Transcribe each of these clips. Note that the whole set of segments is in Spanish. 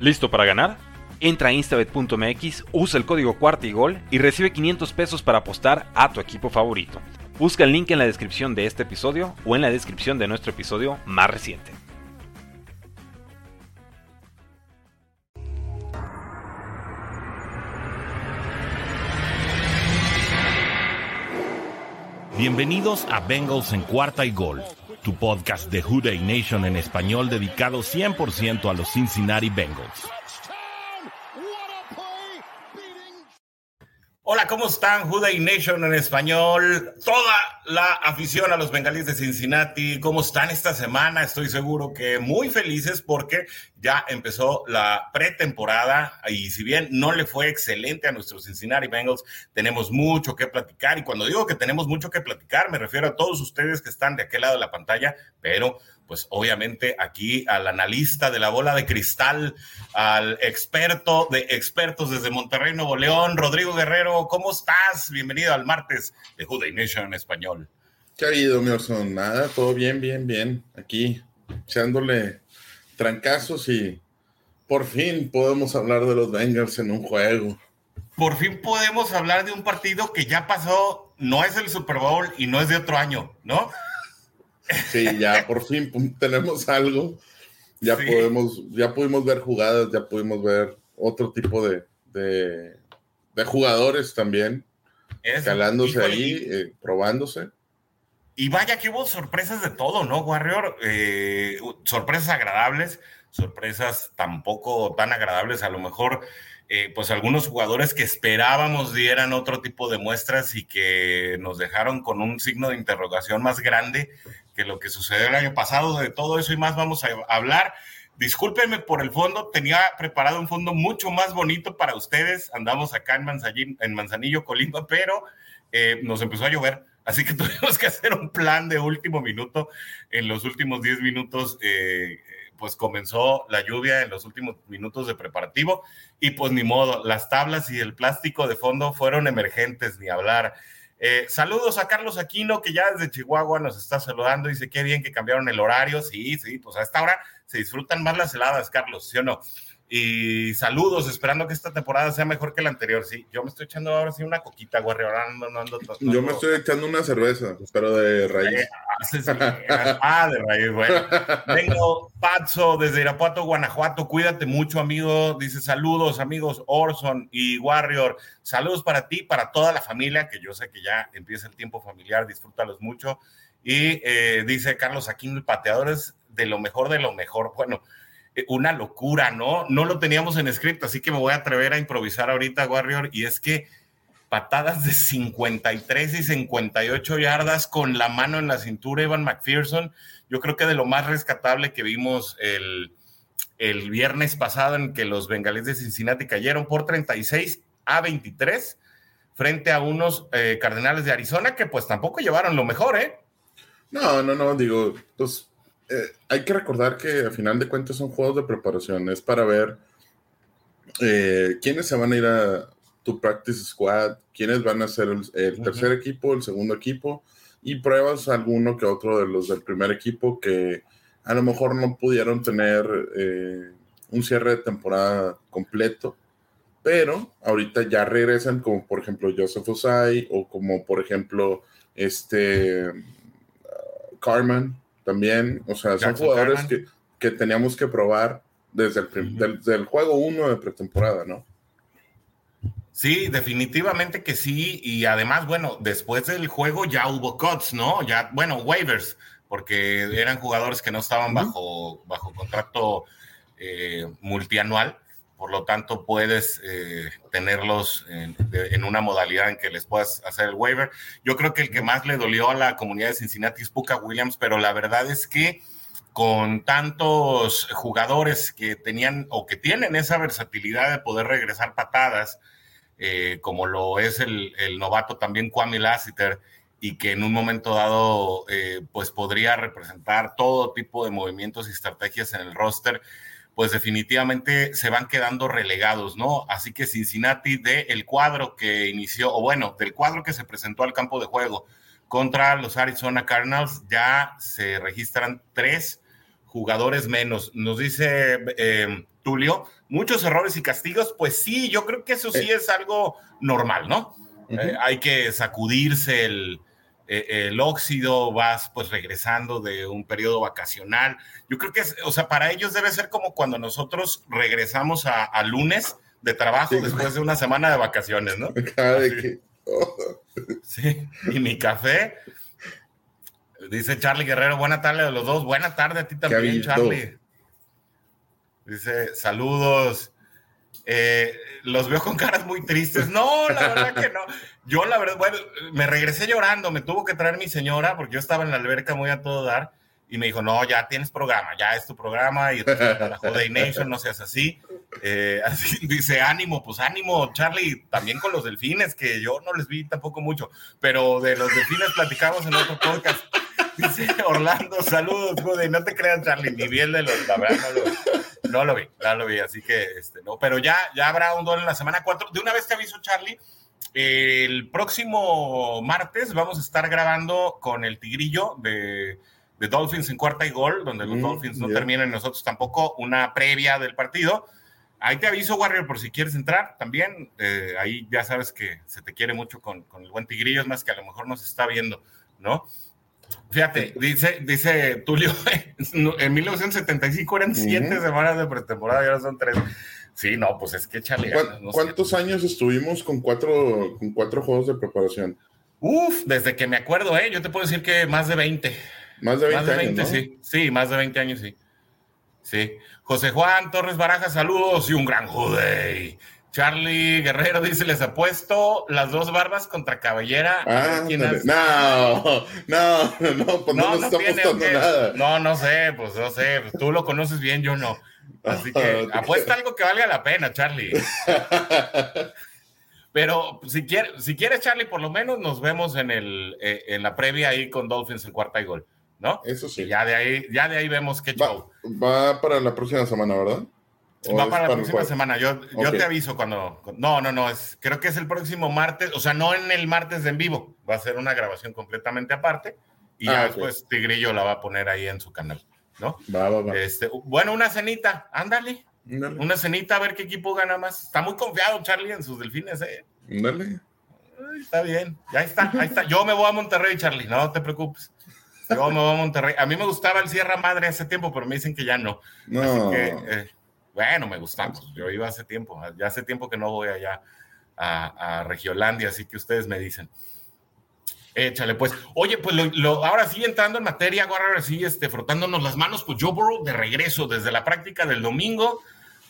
¿Listo para ganar? Entra a instabet.mx, usa el código cuarta y gol y recibe 500 pesos para apostar a tu equipo favorito. Busca el link en la descripción de este episodio o en la descripción de nuestro episodio más reciente. Bienvenidos a Bengals en cuarta y gol, tu podcast de Houday Nation en español dedicado 100% a los Cincinnati Bengals. Hola, ¿cómo están? Juday Nation en español. Toda la afición a los bengalíes de Cincinnati. ¿Cómo están esta semana? Estoy seguro que muy felices porque ya empezó la pretemporada y si bien no le fue excelente a nuestros Cincinnati Bengals, tenemos mucho que platicar. Y cuando digo que tenemos mucho que platicar, me refiero a todos ustedes que están de aquel lado de la pantalla, pero pues obviamente aquí al analista de la bola de cristal, al experto de expertos desde Monterrey, Nuevo León, Rodrigo Guerrero, ¿cómo estás? Bienvenido al martes de Juday Nation en español. ¿Qué ha habido, mi Orson? Nada, todo bien, bien, bien. Aquí, echándole trancazos y por fin podemos hablar de los Bengals en un juego. Por fin podemos hablar de un partido que ya pasó, no es el Super Bowl y no es de otro año, ¿no? Sí, ya por fin tenemos algo. Ya podemos, ya pudimos ver jugadas, ya pudimos ver otro tipo de, de, jugadores también. Calándose ahí, eh, probándose. Y vaya que hubo sorpresas de todo, ¿no, Warrior? Eh, sorpresas agradables, sorpresas tampoco tan agradables. A lo mejor, eh, pues algunos jugadores que esperábamos dieran otro tipo de muestras y que nos dejaron con un signo de interrogación más grande que lo que sucedió el año pasado. De todo eso y más vamos a hablar. Discúlpenme por el fondo, tenía preparado un fondo mucho más bonito para ustedes. Andamos acá en, en Manzanillo Colima, pero eh, nos empezó a llover. Así que tuvimos que hacer un plan de último minuto. En los últimos 10 minutos, eh, pues comenzó la lluvia en los últimos minutos de preparativo. Y pues ni modo, las tablas y el plástico de fondo fueron emergentes, ni hablar. Eh, saludos a Carlos Aquino, que ya desde Chihuahua nos está saludando. Dice, qué bien que cambiaron el horario. Sí, sí, pues a esta hora se disfrutan más las heladas, Carlos, ¿sí o no? Y saludos, esperando que esta temporada sea mejor que la anterior. Sí, yo me estoy echando ahora sí una coquita, güey. Ahora no, no, yo me estoy echando una cerveza, pero de raíz. Eh, ah, ah, de raíz, güey. Vengo, Pazzo, desde Irapuato, Guanajuato. Cuídate mucho, amigo. Dice saludos, amigos Orson y Warrior. Saludos para ti, para toda la familia, que yo sé que ya empieza el tiempo familiar. Disfrútalos mucho. Y eh, dice Carlos Aquino, pateadores de lo mejor de lo mejor. Bueno, una locura, ¿no? No lo teníamos en script, así que me voy a atrever a improvisar ahorita, Warrior, y es que patadas de 53 y 58 yardas con la mano en la cintura, Evan McPherson, yo creo que de lo más rescatable que vimos el, el viernes pasado en que los bengalíes de Cincinnati cayeron por 36 a 23 frente a unos eh, Cardenales de Arizona que pues tampoco llevaron lo mejor, ¿eh? No, no, no, digo, pues eh, hay que recordar que al final de cuentas son juegos de preparación, es para ver eh, quiénes se van a ir a tu practice squad, quiénes van a ser el, tercer equipo, el segundo equipo, y pruebas alguno que otro de los del primer equipo que a lo mejor no pudieron tener eh, un cierre de temporada completo, pero ahorita ya regresan como por ejemplo Joseph Osai o como por ejemplo este Carmen, también, o sea, son jugadores que, teníamos que probar desde el, juego 1 de pretemporada, ¿no? Sí, definitivamente que sí. Y además, bueno, después del juego ya hubo cuts, ¿no? Ya, bueno, waivers, porque eran jugadores que no estaban bajo, bajo contrato eh, multianual. Por lo tanto, puedes eh, tenerlos en, una modalidad en que les puedas hacer el waiver. Yo creo que el que más le dolió a la comunidad de Cincinnati es Puka Williams, pero la verdad es que con tantos jugadores que tenían o que tienen esa versatilidad de poder regresar patadas, eh, como lo es el, novato también Kwame Lassiter, y que en un momento dado eh, pues podría representar todo tipo de movimientos y estrategias en el roster pues definitivamente se van quedando relegados, ¿no? Así que Cincinnati de el cuadro que inició, o bueno, del cuadro que se presentó al campo de juego contra los Arizona Cardinals, ya se registran tres jugadores menos. Nos dice eh, Tulio, muchos errores y castigos, pues sí, yo creo que eso sí es algo normal, ¿no? hay que sacudirse el, el óxido, vas pues regresando de un periodo vacacional. Yo creo que, es, o sea, para ellos debe ser como cuando nosotros regresamos a, lunes de trabajo después de una semana de vacaciones, ¿no? Sí, y mi café. Dice Charlie Guerrero, buena tarde a los dos. Buena tarde a ti también, Charlie. Dice, saludos. Eh, los veo con caras muy tristes. No, la verdad que no. Yo, la verdad, bueno, me regresé llorando. Me tuvo que traer mi señora porque yo estaba en la alberca muy a todo dar y me dijo, no, ya tienes programa, ya es tu programa y la Nation, no seas así. Eh, así. Dice, ánimo, pues ánimo, Charlie, también con los delfines, que yo no les vi tampoco mucho, pero de los delfines platicamos en otro podcast. Dice Orlando, saludos, no te creas, Charlie, ni bien de los, la verdad, no lo, no lo vi, no lo vi, así que, este, no, pero ya, ya habrá un duelo en la semana 4. De una vez te aviso, Charlie, el próximo martes vamos a estar grabando con el Tigrillo de de Dolphins en cuarta y gol, donde los mm, Dolphins no terminan nosotros tampoco, una previa del partido. Ahí te aviso, Warrior, por si quieres entrar también. Eh, ahí ya sabes que se te quiere mucho con, con, el buen Tigrillo, es más que a lo mejor nos está viendo, ¿no? Fíjate, dice, dice Tulio, en 1975 eran siete semanas de pretemporada y ahora son tres. Sí, no, pues es que chale. ¿Cuántos años estuvimos con cuatro, con cuatro juegos de preparación? Uf, desde que me acuerdo, ¿eh? Yo te puedo decir que más de 20. Más de 20, años, sí. Sí, más de 20 años, sí. Sí. José Juan Torres Baraja, saludos y un gran jude. Charlie Guerrero dice, les apuesto las dos barbas contra cabellera. Ah, no, no, no, pues no, no, está apostando nada. No, no sé, pues no sé, pues tú lo conoces bien, yo no. Así que apuesta algo que valga la pena, Charlie. Pero si quieres, si quieres, Charlie, por lo menos nos vemos en, el, eh, en la previa ahí con Dolphins en cuarta y gol. ¿no? Eso sí. ya de ahí, ya de ahí vemos qué show. Va, para la próxima semana, ¿verdad? Va para la próxima semana. Yo, yo te aviso cuando. No, no, no. Es, creo que es el próximo martes. O sea, no en el martes de en vivo. Va a ser una grabación completamente aparte. Y ah, ya después Tigrillo la va a poner ahí en su canal. ¿No? Va, va, va. Este, bueno, una cenita. Ándale. Una cenita a ver qué equipo gana más. Está muy confiado Charlie en sus delfines, ¿eh? Ándale. Está bien. Ya está, ahí está. Yo me voy a Monterrey, Charlie. No te preocupes. Yo me voy a Monterrey. A mí me gustaba el Sierra Madre hace tiempo, pero me dicen que ya no. Así que, eh, bueno, me gustaba. Yo iba hace tiempo. Ya hace tiempo que no voy allá a, Regiolandia, así que ustedes me dicen. Échale, pues. Oye, pues lo, ahora sí, entrando en materia, ahora sí, este, frotándonos las manos, pues Joe Burrow de regreso desde la práctica del domingo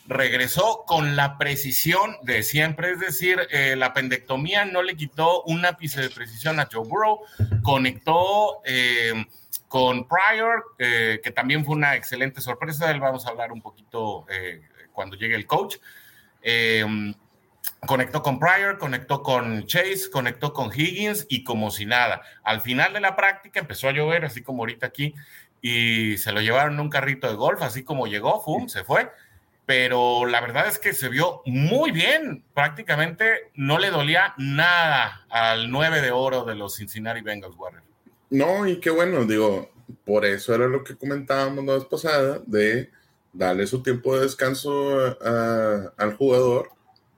regresó con la precisión de siempre, es decir, eh, la pendectomía no le quitó un ápice de precisión a Joe Burrow, conectó eh, con Pryor, eh, que también fue una excelente sorpresa, él vamos a hablar un poquito cuando llegue el coach. Conectó con Pryor, conectó con Chase, conectó con Higgins y como si nada. Al final de la práctica empezó a llover, así como ahorita aquí, y se lo llevaron en un carrito de golf, así como llegó, ¡fum! se fue pero la verdad es que se vio muy bien. Prácticamente no le dolía nada al 9 de oro de los Cincinnati Bengals, Warriors. No, y qué bueno, digo, por eso era lo que comentábamos la vez pasada, de darle su tiempo de descanso al jugador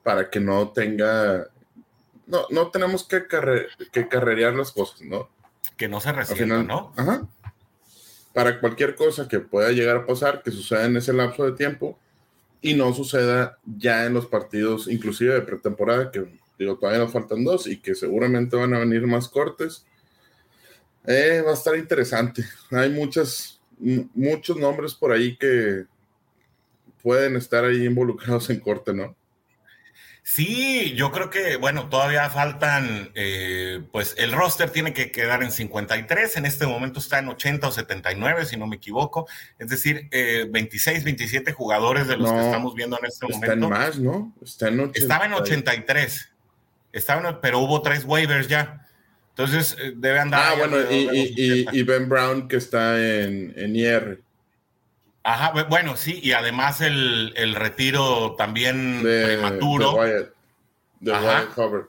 para que no tenga, no, no tenemos que, que carrerear las cosas, ¿no? Que no se ¿no? Ajá. Para cualquier cosa que pueda llegar a pasar, que suceda en ese lapso de tiempo, y no suceda ya en los partidos, inclusive de pretemporada, que digo, todavía nos faltan dos y que seguramente van a venir más cortes. Eh, va a estar interesante. Hay muchas, muchos nombres por ahí que pueden estar ahí involucrados en corte, ¿no? Sí, yo creo que, bueno, todavía faltan, eh, pues el roster tiene que quedar en 53, en este momento está en 80 o 79, si no me equivoco, es decir, 26, eh, 27 jugadores de los que estamos viendo en este momento. Está en más, ¿no? Está en Estaba en 83, estaba pero hubo tres waivers ya. Entonces, eh, debe andar. Ah, bueno, y, Ben Brown que está en, en IR. Ajá, bueno, sí, y además el, retiro también prematuro. De Wyatt, Hubbard.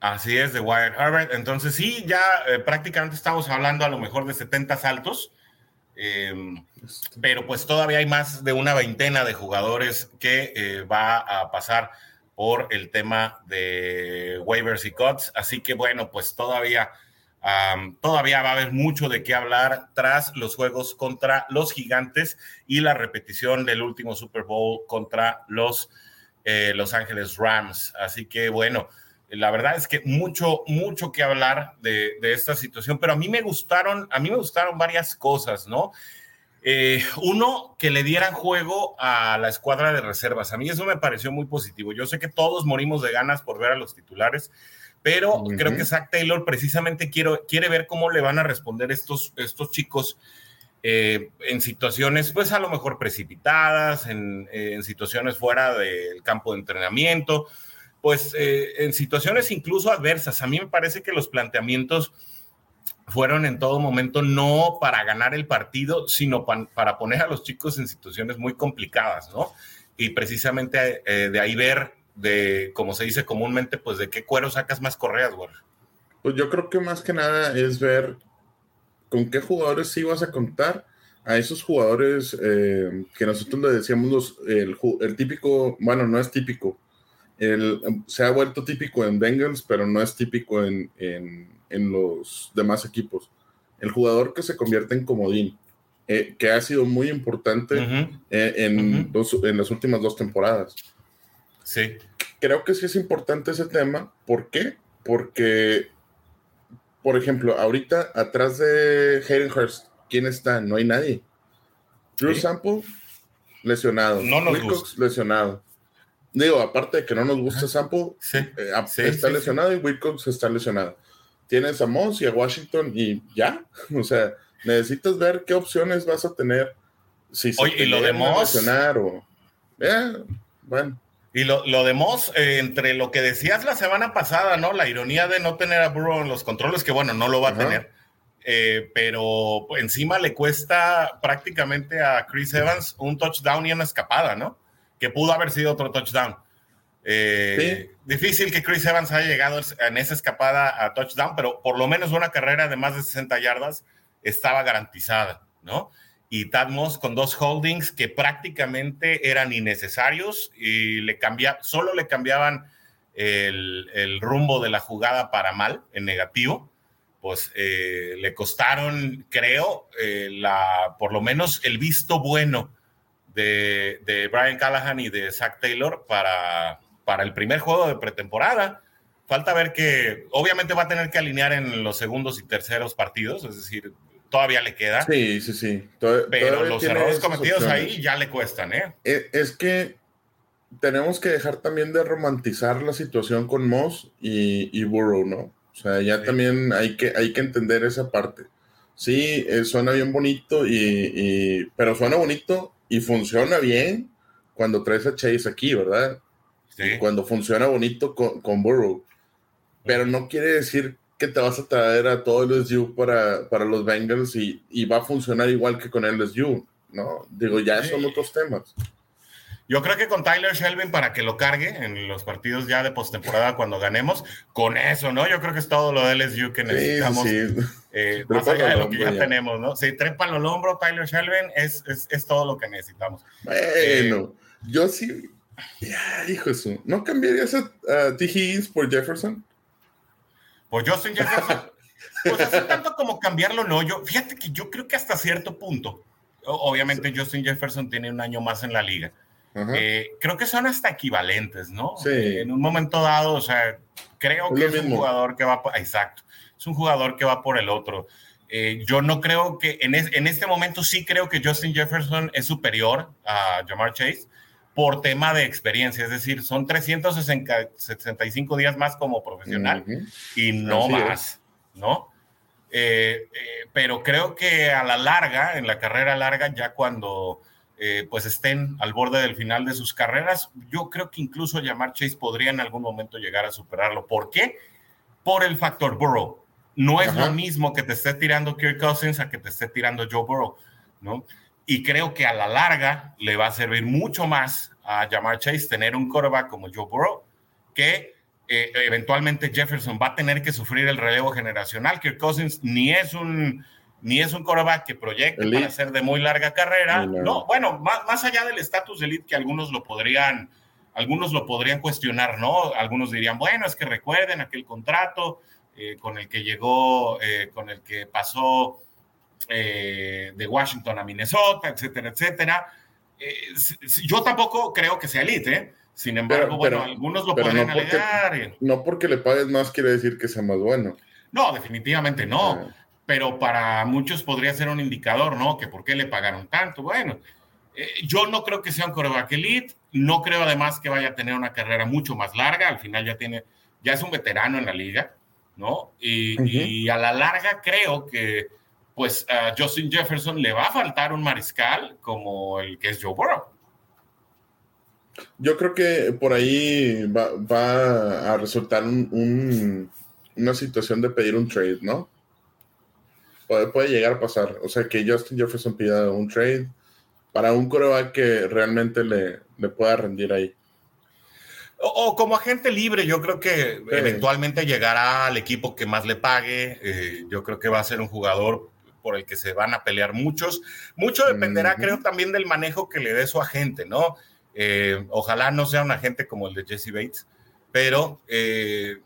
Así es, de Wyatt Hubbard. Entonces, sí, ya eh, prácticamente estamos hablando a lo mejor de 70 saltos. Em, pero pues todavía hay más de una veintena de jugadores que eh, va a pasar por el tema de waivers y cuts. Así que bueno, pues todavía, todavía va a haber mucho de qué hablar tras los juegos contra los gigantes y la repetición del último Super Bowl contra los eh, Los Ángeles Rams. Así que bueno, la verdad es que mucho, mucho que hablar de, de esta situación, pero a mí me gustaron, a mí me gustaron varias cosas, ¿no? Eh, uno, que le dieran juego a la escuadra de reservas. A mí eso me pareció muy positivo. Yo sé que todos morimos de ganas por ver a los titulares, pero creo que Zach Taylor precisamente quiero, quiere ver cómo le van a responder estos, estos chicos eh, en situaciones, pues a lo mejor precipitadas, en, en situaciones fuera del campo de entrenamiento, pues eh, en situaciones incluso adversas. A mí me parece que los planteamientos fueron en todo momento no para ganar el partido, sino para poner a los chicos en situaciones muy complicadas, ¿no? Y precisamente eh, de ahí ver, de, como se dice comúnmente, pues de qué cuero sacas más correas, güey. Pues yo creo que más que nada es ver con qué jugadores sí vas a contar a esos jugadores eh, que nosotros le decíamos el, el, típico, bueno, no es típico, el, se ha vuelto típico en Bengals, pero no es típico en, en en los demás equipos. El jugador que se convierte en comodín, eh, que ha sido muy importante eh, en, en las últimas dos temporadas. Sí. Creo que sí es importante ese tema. ¿Por qué? Porque, por ejemplo, ahorita atrás de Hayden Hurst, ¿quién está? No hay nadie. Drew Sample, lesionado. No nos lesionado. Digo, aparte de que no nos gusta Sample, eh, está lesionado y Wilcox está lesionado tienes a Moss y a Washington y ya. O sea, necesitas ver qué opciones vas a tener. Si Oye, y lo de Moss. O, bueno. Y lo, lo de Moss, eh, entre lo que decías la semana pasada, ¿no? La ironía de no tener a Burrow en los controles, que bueno, no lo va a tener. Eh, pero encima le cuesta prácticamente a Chris Evans un touchdown y una escapada, ¿no? Que pudo haber sido otro touchdown. Eh, difícil que Chris Evans haya llegado en esa escapada a touchdown, pero por lo menos una carrera de más de 60 yardas estaba garantizada, ¿no? Y Tad Moss con dos holdings que prácticamente eran innecesarios y le cambia, solo le cambiaban el, rumbo de la jugada para mal, en negativo, pues eh, le costaron, creo, eh, la, por lo menos el visto bueno de, de Brian Callahan y de Zach Taylor para, para el primer juego de pretemporada. Falta ver que obviamente va a tener que alinear en los segundos y terceros partidos, es decir, todavía le queda. Sí, sí, sí. pero los errores cometidos ahí ya le cuestan, ¿eh? ¿eh? Es que tenemos que dejar también de romantizar la situación con Moss y, Burrow, ¿no? O sea, ya también hay que, hay que entender esa parte. Sí, eh, suena bien bonito, y, pero suena bonito y funciona bien cuando traes a Chase aquí, ¿verdad? Cuando funciona bonito con, con Burrow. Pero no quiere decir que te vas a traer a todo el SU para, para los Bengals y, y, va a funcionar igual que con el SU, ¿no? Digo, ya son otros temas. Yo creo que con Tyler Shelvin para que lo cargue en los partidos ya de postemporada cuando ganemos, con eso, ¿no? Yo creo que es todo lo del SU que necesitamos. Sí, sí. Eh, más allá de lo que ya, tenemos, ¿no? Si trepan al hombro Tyler Shelvin, es, es, es, todo lo que necesitamos. Bueno, eh, yo sí, ya, hijo eso. ¿No cambiarías a, T. Higgins por Jefferson? Por Justin Jefferson. pues hace tanto como cambiarlo, no. Yo, fíjate que yo creo que hasta cierto punto, obviamente Justin Jefferson tiene un año más en la liga. Eh, creo que son hasta equivalentes, ¿no? Sí. Eh, en un momento dado, o sea, creo que es un jugador que va, por, exacto, es un jugador que va por el otro. Eh, yo no creo que en, en, este momento sí creo que Justin Jefferson es superior a Jamar Chase por tema de experiencia, es decir, son 365 días más como profesional y no más, ¿no? Eh, eh, pero creo que a la larga, en la carrera larga, ya cuando eh, pues estén al borde del final de sus carreras, yo creo que incluso Llamar Chase podría en algún momento llegar a superarlo. ¿Por qué? Por el factor Burrow. No es lo mismo que te esté tirando Kirk Cousins a que te esté tirando Joe Burrow, ¿no? Y creo que a la larga le va a servir mucho más a Jamar Chase tener un quarterback como Joe Burrow, que eh, eventualmente Jefferson va a tener que sufrir el relevo generacional. Kirk Cousins ni es un ni es un coreback que proyecte para ser de muy larga carrera. No, bueno, más, más allá del estatus elite que algunos lo podrían, algunos lo podrían cuestionar, ¿no? Algunos dirían, bueno, es que recuerden aquel contrato eh, con el que llegó, eh, con el que pasó eh, de Washington a Minnesota, etcétera, etcétera. yo tampoco creo que sea elite, Sin embargo, bueno, algunos lo podrían alegar. No porque le pagues más quiere decir que sea más bueno. No, definitivamente no. Ah. Pero para muchos podría ser un indicador, ¿no? Que por qué le pagaron tanto. Bueno, yo no creo que sea un coreback elite. No creo además que vaya a tener una carrera mucho más larga. Al final ya tiene, ya es un veterano en la liga. ¿no? Y, a la larga creo que pues a Justin Jefferson le va a faltar un mariscal como el que es Joe Burrow. Yo creo que por ahí va, a resultar una situación de pedir un trade, ¿no? Puede, llegar a pasar. O sea, que Justin Jefferson pida un trade para un coreback que realmente le, le pueda rendir ahí. O, como agente libre, yo creo que eventualmente llegará al equipo que más le pague. Eh, yo creo que va a ser un jugador por el que se van a pelear muchos. Mucho dependerá, creo, también del manejo que le dé su agente, ¿no? Eh, ojalá no sea un agente como el de Jesse Bates, pero eh,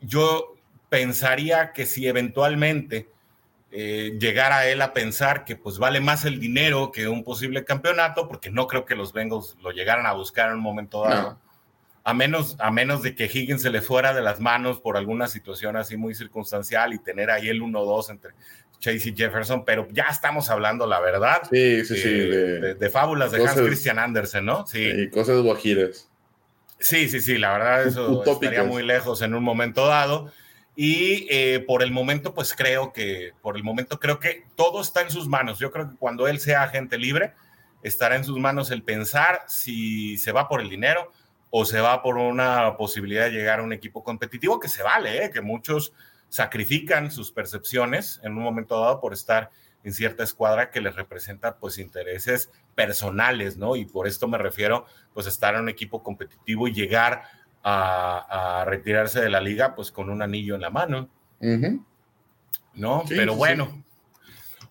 yo pensaría que si eventualmente llegara él a pensar que pues vale más el dinero que un posible campeonato, porque no creo que los Bengals lo llegaran a buscar en un momento dado a menos, a menos de que Higgins se le fuera de las manos por alguna situación así muy circunstancial y tener ahí el 1-2 entre Chase y Jefferson, pero ya estamos hablando, la verdad, sí, sí, sí, eh, de, fábulas de Hans Christian Andersen, ¿no? Sí, y cosas guajires. Sí, sí, sí, la verdad eso estaría muy lejos en un momento dado. Y eh, por el momento, pues creo que, por el momento creo que todo está en sus manos. Yo creo que cuando él sea agente libre, estará en sus manos el pensar si se va por el dinero, o se va por una posibilidad de llegar a un equipo competitivo que se vale, ¿eh? que muchos sacrifican sus percepciones en un momento dado por estar en cierta escuadra que les representa pues intereses personales, ¿no? Y por esto me refiero pues a estar en un equipo competitivo y llegar a, retirarse de la liga pues con un anillo en la mano, ¿no? Pero bueno,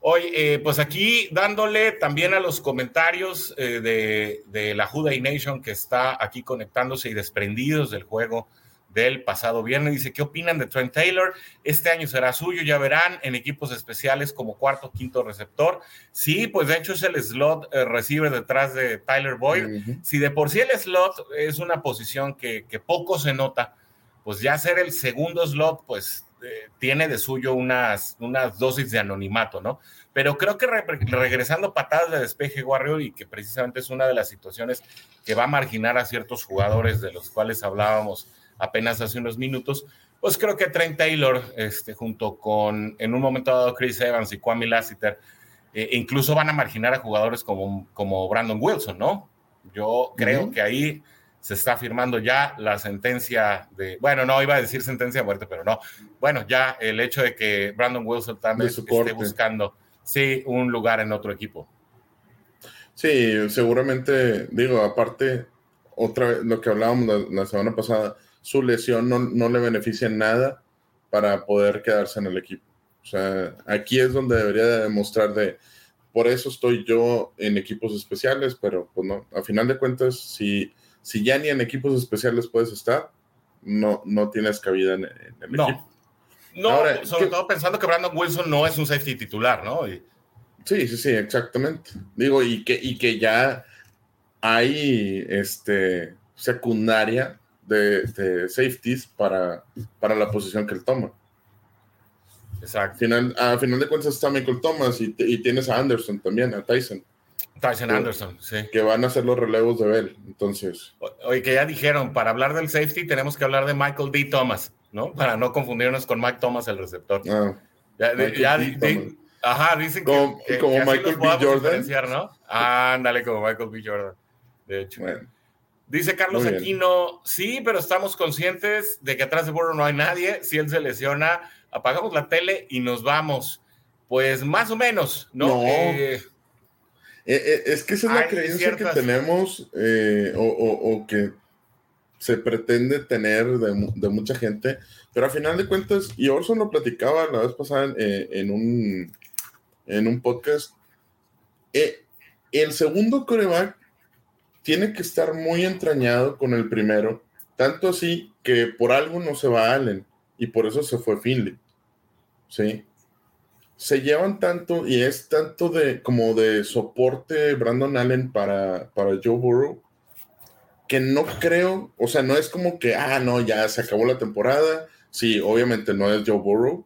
Hoy, eh, pues aquí dándole también a los comentarios eh, de, la Juday Nation que está aquí conectándose y desprendidos del juego del pasado viernes. Dice, ¿qué opinan de Trent Taylor? Este año será suyo, ya verán, en equipos especiales como cuarto, quinto receptor. Sí, pues de hecho es el slot eh, receiver detrás de Tyler Boyd. Si de por sí el slot es una posición que, que poco se nota, pues ya ser el segundo slot, pues eh, tiene de suyo unas, unas dosis de anonimato, ¿no? Pero creo que regresando patadas de despeje Warrior y que precisamente es una de las situaciones que va a marginar a ciertos jugadores de los cuales hablábamos apenas hace unos minutos, pues creo que Trent Taylor, este, junto con en un momento dado Chris Evans y Kwame Lassiter, eh, incluso van a marginar a jugadores como, como Brandon Wilson, ¿no? Yo creo que ahí se está firmando ya la sentencia de, bueno, no iba a decir sentencia de muerte, pero no. Bueno, ya el hecho de que Brandon Wilson también esté buscando, sí, un lugar en otro equipo. Sí, seguramente, digo, aparte, otra vez, lo que hablábamos la, semana pasada, su lesión no, no, le beneficia en nada para poder quedarse en el equipo. O sea, aquí es donde debería demostrar de, por eso estoy yo en equipos especiales, pero pues no, a final de cuentas, si si ya ni en equipos especiales puedes estar, no, no tienes cabida en, el no. equipo. No, sobre todo pensando que Brandon Wilson no es un safety titular, ¿no? Sí, sí, sí, exactamente. Digo, y que, y que ya hay este, secundaria de, safeties para, para la posición que él toma. Exacto. Final, a final de cuentas está Michael Thomas y, y, tienes a Anderson también, a Tyson. Tyson Anderson, sí. Que van a ser los relevos de Bell, entonces. Oye, que ya dijeron, para hablar del safety tenemos que hablar de Michael D. Thomas, ¿no? Para no confundirnos con Mike Thomas, el receptor. Ah, ya, ajá, dicen que, como Michael B. Jordan. ¿no? ándale, como Michael B. Jordan. De hecho. Dice Carlos Aquino, sí, pero estamos conscientes de que atrás de Burrow no hay nadie. Si él se lesiona, apagamos la tele y nos vamos. Pues más o menos, ¿no? no. Eh, eh, eh, es que esa es la creencia que tenemos eh, o, que se pretende tener de, mucha gente, pero a final de cuentas, y Orson lo platicaba la vez pasada en, un, en un podcast. Eh, el segundo coreback tiene que estar muy entrañado con el primero, tanto así que por algo no se va Allen y por eso se fue Finley. ¿Sí? Se llevan tanto y es tanto de como de soporte Brandon Allen para, para Joe Burrow que no creo, o sea, no es como que, ah, no, ya se acabó la temporada. Sí, obviamente no es Joe Burrow,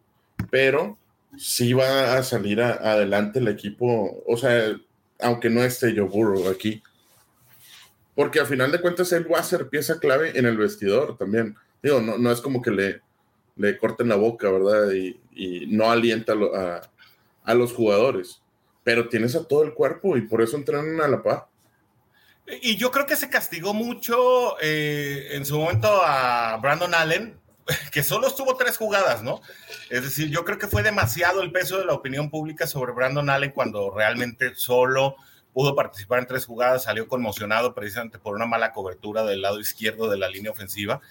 pero sí va a salir adelante el equipo, o sea, aunque no esté Joe Burrow aquí. Porque al final de cuentas él va a ser pieza clave en el vestidor también. Digo, no, no es como que le, le corten la boca, ¿verdad? Y, no alienta a, a, los jugadores. Pero tienes a todo el cuerpo y por eso entrenan a la paz. Y yo creo que se castigó mucho eh, en su momento a Brandon Allen, que solo estuvo tres jugadas, ¿no? Es decir, yo creo que fue demasiado el peso de la opinión pública sobre Brandon Allen cuando realmente solo pudo participar en tres jugadas, salió conmocionado precisamente por una mala cobertura del lado izquierdo de la línea ofensiva.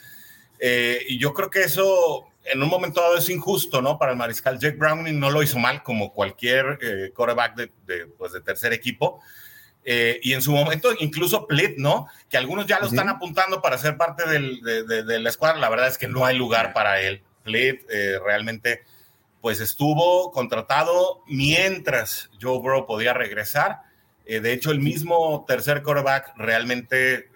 Eh, y yo creo que eso en un momento dado es injusto, ¿no? Para el mariscal Jake Browning no lo hizo mal como cualquier eh, quarterback de, pues de tercer equipo. Eh, y en su momento, incluso Plit, ¿no? Que algunos ya lo están apuntando para ser parte de, la escuadra. La verdad es que no hay lugar para él. Plit eh, realmente, pues estuvo contratado mientras Joe Burrow podía regresar. Eh, de hecho, el mismo tercer quarterback realmente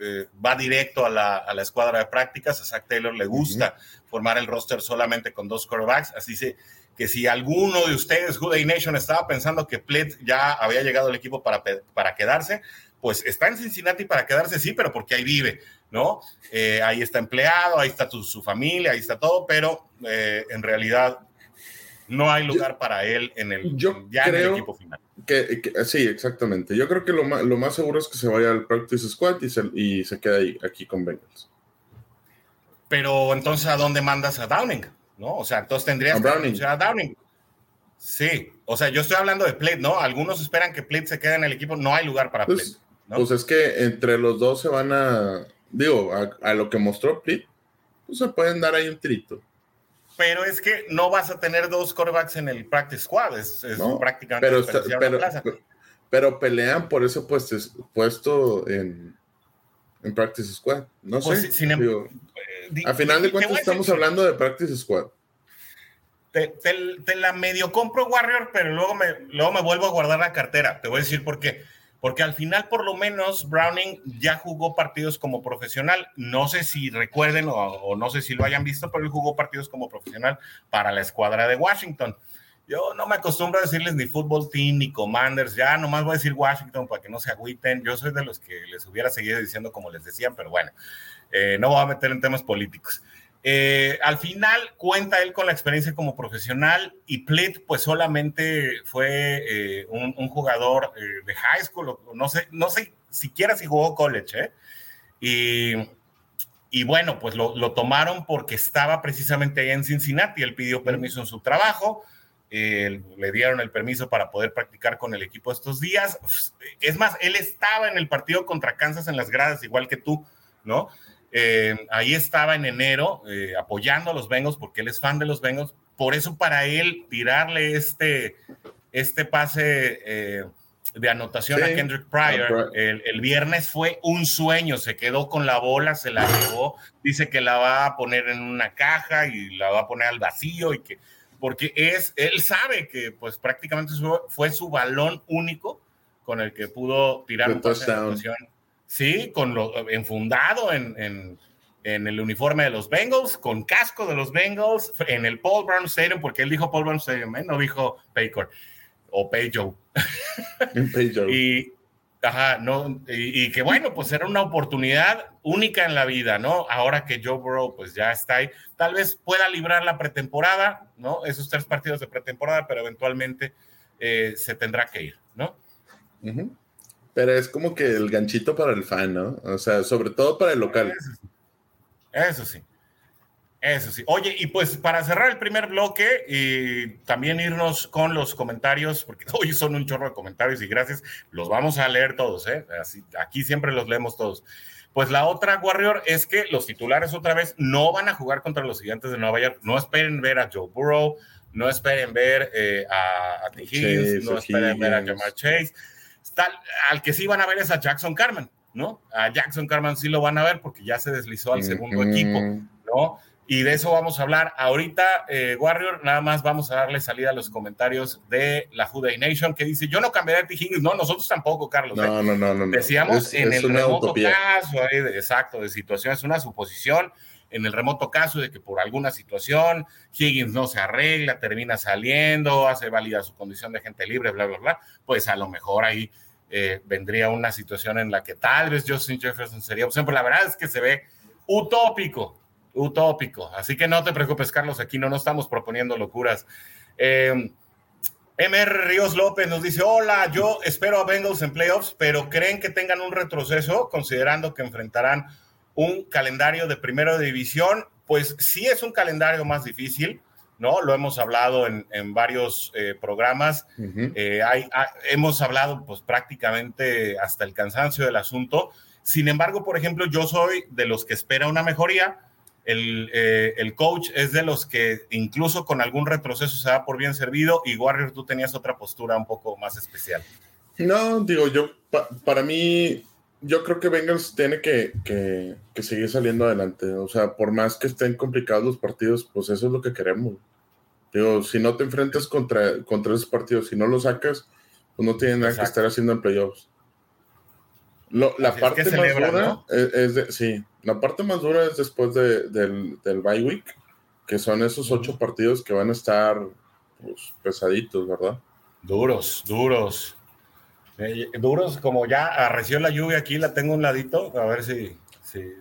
va directo a la, a la, escuadra de prácticas. A Zach Taylor le gusta formar el roster solamente con dos quarterbacks. Así se, que si alguno de ustedes, Juday Nation, estaba pensando que Plet ya había llegado al equipo para, para quedarse, pues está en Cincinnati para quedarse, sí, pero porque ahí vive, ¿no? Eh, ahí está empleado, ahí está su familia, ahí está todo, pero eh, en realidad no hay lugar para él en el, ya en el equipo final. Que, sí, exactamente. Yo creo que lo más, lo más, seguro es que se vaya al practice squad y se, y se quede ahí, aquí con Bengals. Pero entonces, ¿a dónde mandas a Downing? ¿no? O sea, entonces tendrías que anunciar a Downing. Sí, o sea, yo estoy hablando de Plate, ¿no? Algunos esperan que Plate se quede en el equipo, no hay lugar para pues, Plate. ¿no? Pues es que entre los dos se van a, digo, a, lo que mostró Plate, pues se pueden dar ahí un trito. Pero es que no vas a tener dos quarterbacks en el practice squad, es, prácticamente pero, pero, pelean por ese puesto, puesto en, en practice squad. No pues sé. Sin, em- a final de cuentas estamos hablando de Practice Squad. Te, la medio compro Warrior, pero luego me, luego me vuelvo a guardar la cartera. Te voy a decir por qué. Porque al final, por lo menos, Browning ya jugó partidos como profesional. No sé si recuerden o, no sé si lo hayan visto, pero él jugó partidos como profesional para la escuadra de Washington. Yo no me acostumbro a decirles ni Football Team ni Commanders, ya nomás voy a decir Washington para que no se agüiten. Yo soy de los que les hubiera seguido diciendo como les decían, pero bueno, eh, no voy a meter en temas políticos. Eh, al final cuenta él con la experiencia como profesional y Plitt pues solamente fue eh, un, jugador de high school, no sé, no sé siquiera si jugó college, y, y, bueno, pues lo, lo, tomaron porque estaba precisamente ahí en Cincinnati, él pidió permiso en su trabajo, le dieron el permiso para poder practicar con el equipo estos días, es más, él estaba en el partido contra Kansas en las gradas, igual que tú, ¿no? Eh, ahí estaba en enero eh, apoyando a los Bengals porque él es fan de los Bengals. Por eso para él tirarle este, este pase eh, de anotación a Kendrick Pryor el, viernes fue un sueño. Se quedó con la bola, se la llevó. Dice que la va a poner en una caja y la va a poner al vacío y que porque es él sabe que pues prácticamente fue, su balón único con el que pudo tirar un pase de anotación Sí, con lo enfundado en, en, en, el uniforme de los Bengals, con casco de los Bengals, en el Paul Brown Stadium, porque él dijo Paul Brown Stadium, ¿eh? no dijo Paycor o Payjoe. y, ajá, no, y, que bueno, pues era una oportunidad única en la vida, ¿no? Ahora que Joe Burrow pues ya está ahí, tal vez pueda librar la pretemporada, ¿no? Esos tres partidos de pretemporada, pero eventualmente eh, se tendrá que ir, ¿no? Pero es como que el ganchito para el fan, ¿no? O sea, sobre todo para el local. Eso sí. Eso sí. Oye, y pues para cerrar el primer bloque y también irnos con los comentarios, porque hoy son un chorro de comentarios y gracias, los vamos a leer todos, ¿eh? Así, aquí siempre los leemos todos. Pues la otra, Warrior, es que los titulares otra vez no van a jugar contra los gigantes de Nueva York. No esperen ver a Joe Burrow, no esperen ver eh, a, a T. Higgins, no esperen ver a Jamar Chase. Al que sí van a ver es a Jackson Carman, ¿no? A Jackson Carman sí lo van a ver porque ya se deslizó al segundo equipo, ¿no? Y de eso vamos a hablar ahorita, eh, Warrior. Nada más vamos a darle salida a los comentarios de la Juday Nation que dice: Yo no cambiaré a T. Higgins. No, nosotros tampoco, Carlos. No, ¿eh? no, no, no, Decíamos en el remoto caso, exacto, de situación, es una suposición. En el remoto caso de que por alguna situación Higgins no se arregla, termina saliendo, hace válida su condición de gente libre, bla, bla, bla, pues a lo mejor ahí eh, vendría una situación en la que tal vez Justin Jefferson sería opción, pero la verdad es que se ve utópico utópico. Así que no te preocupes, Carlos, aquí no nos estamos proponiendo locuras. Eh, MR Ríos López nos dice, hola, yo espero a Bengals en playoffs, pero ¿creen que tengan un retroceso considerando que enfrentarán un calendario de primera división? Pues sí es un calendario más difícil, ¿no? Lo hemos hablado en, varios eh, programas, eh, hay, hemos hablado pues prácticamente hasta el cansancio del asunto. Sin embargo, por ejemplo, yo soy de los que espera una mejoría, eh, el, coach es de los que incluso con algún retroceso se da por bien servido y Warrior tú tenías otra postura un poco más especial. No, digo, yo, para mí, yo creo que Bengals tiene que, que, seguir saliendo adelante. O sea, por más que estén complicados los partidos, pues eso es lo que queremos. Digo, si no te enfrentas contra, contra esos partidos, si no los sacas, pues no tienen nada que estar haciendo en playoffs. la parte más dura es, de, sí, la parte más dura es después de, del, del bye week, que son esos ocho partidos que van a estar pues, pesaditos, ¿verdad? Duros, duros. Eh, duros, como ya arreció la lluvia aquí, la tengo a un ladito, a ver si,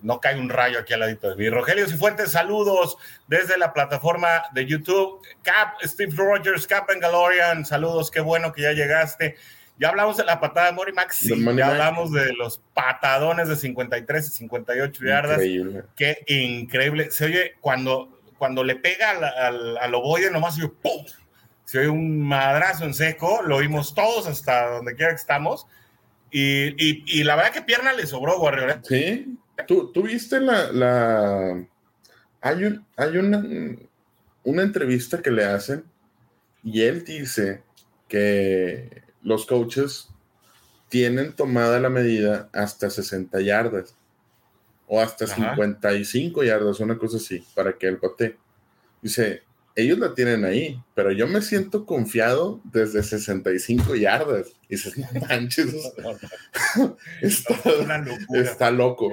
no cae un rayo aquí al ladito de mí. Rogelio Cifuentes, saludos desde la plataforma de YouTube. Cap, Steve Rogers, Cap Galorian, saludos, qué bueno que ya llegaste. Ya hablamos de la patada de Mori Max, ya hablamos de los patadones de 53 y 58 yardas. Increíble. Qué increíble. Se oye cuando, cuando le pega al, al, ovoide, nomás se oye ¡pum! Se oye un madrazo en seco, lo oímos todos hasta donde quiera que estamos. Y, y, y la verdad que pierna le sobró, Warrior. ¿eh? Sí. ¿Tú, tú viste la, la... Hay, un, hay una, una entrevista que le hacen y él dice que los coaches tienen tomada la medida hasta 60 yardas o hasta 55 yardas, una cosa así, para que él patee. Dice, ellos la tienen ahí, pero yo me siento confiado desde 65 yardas. Y dices, no manches, está, está, loco.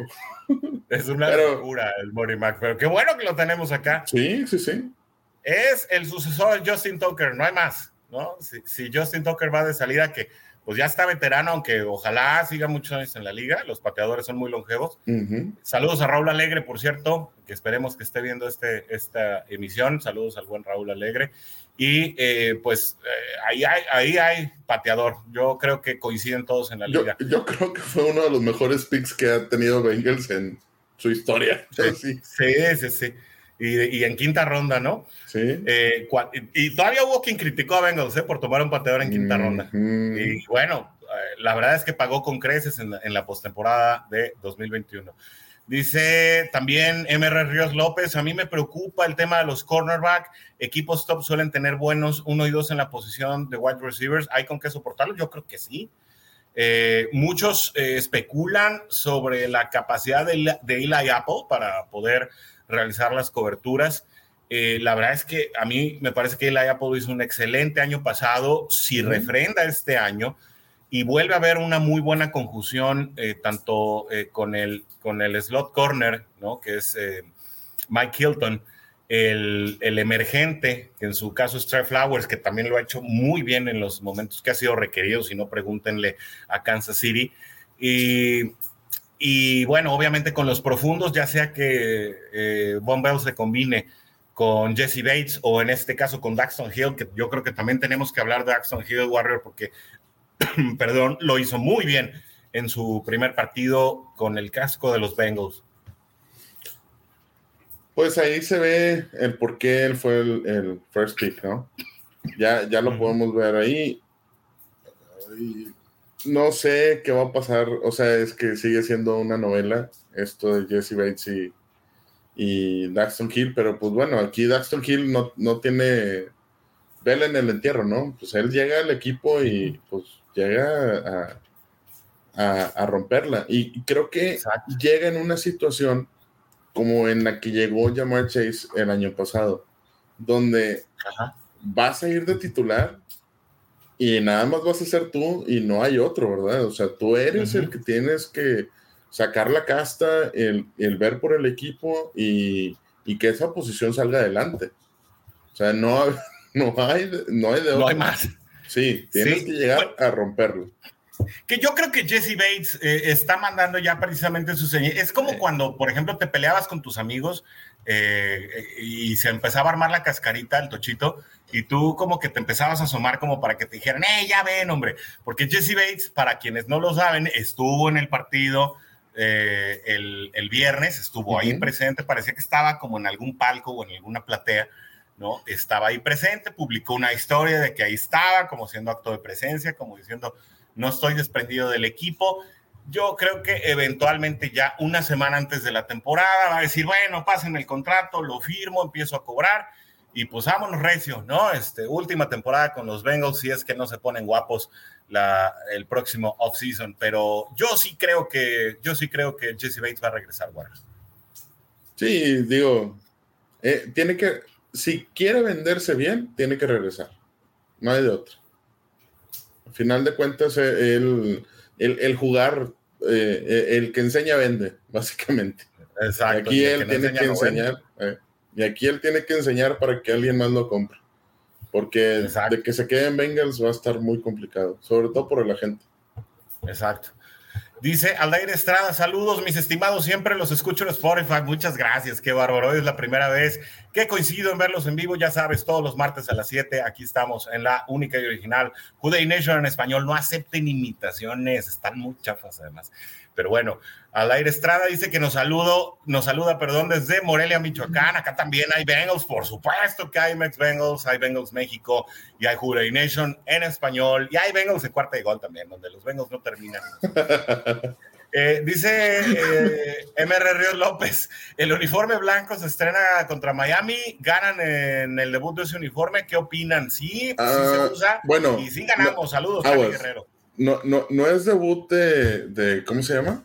Es una locura el Mori Mac, pero qué bueno que lo tenemos acá. Sí, sí, sí. Es el sucesor de Justin Tucker, no hay más. ¿no? Si, Justin Tucker va de salida, que pues ya está veterano, aunque ojalá siga muchos años en la liga, los pateadores son muy longevos. Saludos a Raúl Alegre, por cierto, que esperemos que esté viendo este, esta emisión. Saludos al buen Raúl Alegre. Y eh, pues eh, ahí, hay, ahí hay pateador. Yo creo que coinciden todos en la liga. Yo, creo que fue uno de los mejores picks que ha tenido Bengals en su historia. sí, sí. sí y, en quinta ronda, ¿no? Sí. Eh, y todavía hubo quien criticó a Bengals ¿eh? por tomar un pateador en quinta ronda. Y bueno, eh, la verdad es que pagó con creces en, la postemporada de 2021. Dice también MR Ríos López, a mí me preocupa el tema de los cornerback. Equipos top suelen tener buenos uno y dos en la posición de wide receivers. ¿Hay con qué soportarlo? Yo creo que sí. muchos especulan sobre la capacidad de, de Eli Apple para poder realizar las coberturas. Eh, la verdad es que a mí me parece que el Apple hizo un excelente año pasado, si refrenda este año y vuelve a haber una muy buena conjunción eh, tanto eh, con, el, con el slot corner, ¿no? que es Mike Hilton, el, el, emergente, que en su caso es Trey Flowers, que también lo ha hecho muy bien en los momentos que ha sido requerido, si no pregúntenle a Kansas City. Y y bueno, obviamente con los profundos, ya sea que eh, Von Bell se combine con Jesse Bates o en este caso con Daxton Hill, que yo creo que también tenemos que hablar de Daxton Hill Warrior porque, perdón, lo hizo muy bien en su primer partido con el casco de los Bengals. Pues ahí se ve el por qué él fue el, first pick, ¿no? Ya, ya lo podemos ver ahí. no sé qué va a pasar. O sea, es que sigue siendo una novela esto de Jesse Bates y, y Daxton Hill, pero pues bueno, aquí Daxton Hill no, no tiene vela en el entierro, ¿no? Pues él llega al equipo y pues llega a, a, romperla. Y, creo que llega en una situación como en la que llegó Jamar Chase el año pasado, donde vas a ir de titular y nada más vas a ser tú y no hay otro, ¿verdad? O sea, tú eres el que tienes que sacar la casta, el, ver por el equipo y, que esa posición salga adelante. O sea, no, no, hay, no hay de otro. No hay más. Sí, tienes que llegar a romperlo. Que yo creo que Jesse Bates eh, está mandando ya precisamente su señal. Es como cuando, por ejemplo, te peleabas con tus amigos eh, y se empezaba a armar la cascarita, el tochito, y tú como que te empezabas a asomar como para que te dijeran, ¡eh, ya ven, hombre! Porque Jesse Bates, para quienes no lo saben, estuvo en el partido eh, el, viernes, estuvo ahí presente, parecía que estaba como en algún palco o en alguna platea, ¿no? Estaba ahí presente, publicó una historia de que ahí estaba, como siendo acto de presencia, como diciendo, no estoy desprendido del equipo. Yo creo que eventualmente ya una semana antes de la temporada va a decir, bueno, pasen el contrato, lo firmo, empiezo a cobrar y pues vámonos recio, ¿no? Este, última temporada con los Bengals, si es que no se ponen guapos la, el próximo offseason, pero yo sí creo que, yo sí creo que Jesse Bates va a regresar, Warriors. Sí, digo, eh, tiene que, si quiere venderse bien, tiene que regresar. No hay de otro. Al final de cuentas, eh, el, el, jugar, eh, el que enseña vende, básicamente. Exacto. aquí él tiene que enseñar. y aquí él tiene que enseñar para que alguien más lo compre. Porque de que se queden Bengals va a estar muy complicado, sobre todo por la gente. Exacto. Dice Aldair Estrada, saludos mis estimados, siempre los escucho en Spotify, muchas gracias, qué bárbaro, hoy es la primera vez que coincido en verlos en vivo, ya sabes, todos los martes a las 7, aquí estamos en la única y original Juday Nation en español, no acepten imitaciones, están muy chafas además. Pero bueno, al aire Estrada dice que nos saludo, nos saluda, perdón, desde Morelia, Michoacán. Acá también hay Bengals, por supuesto que hay Mex Bengals, hay Bengals México y hay Hurray Nation en español. Y hay Bengals de cuarta y gol también, donde los Bengals no terminan. Eh, dice eh, MR Ríos López, el uniforme blanco se estrena contra Miami, ganan en el debut de ese uniforme, ¿qué opinan? Sí, sí se ah, usa. Bueno, y sí ganamos, saludos, Guerrero no, no, no es debut de, de ¿cómo se llama?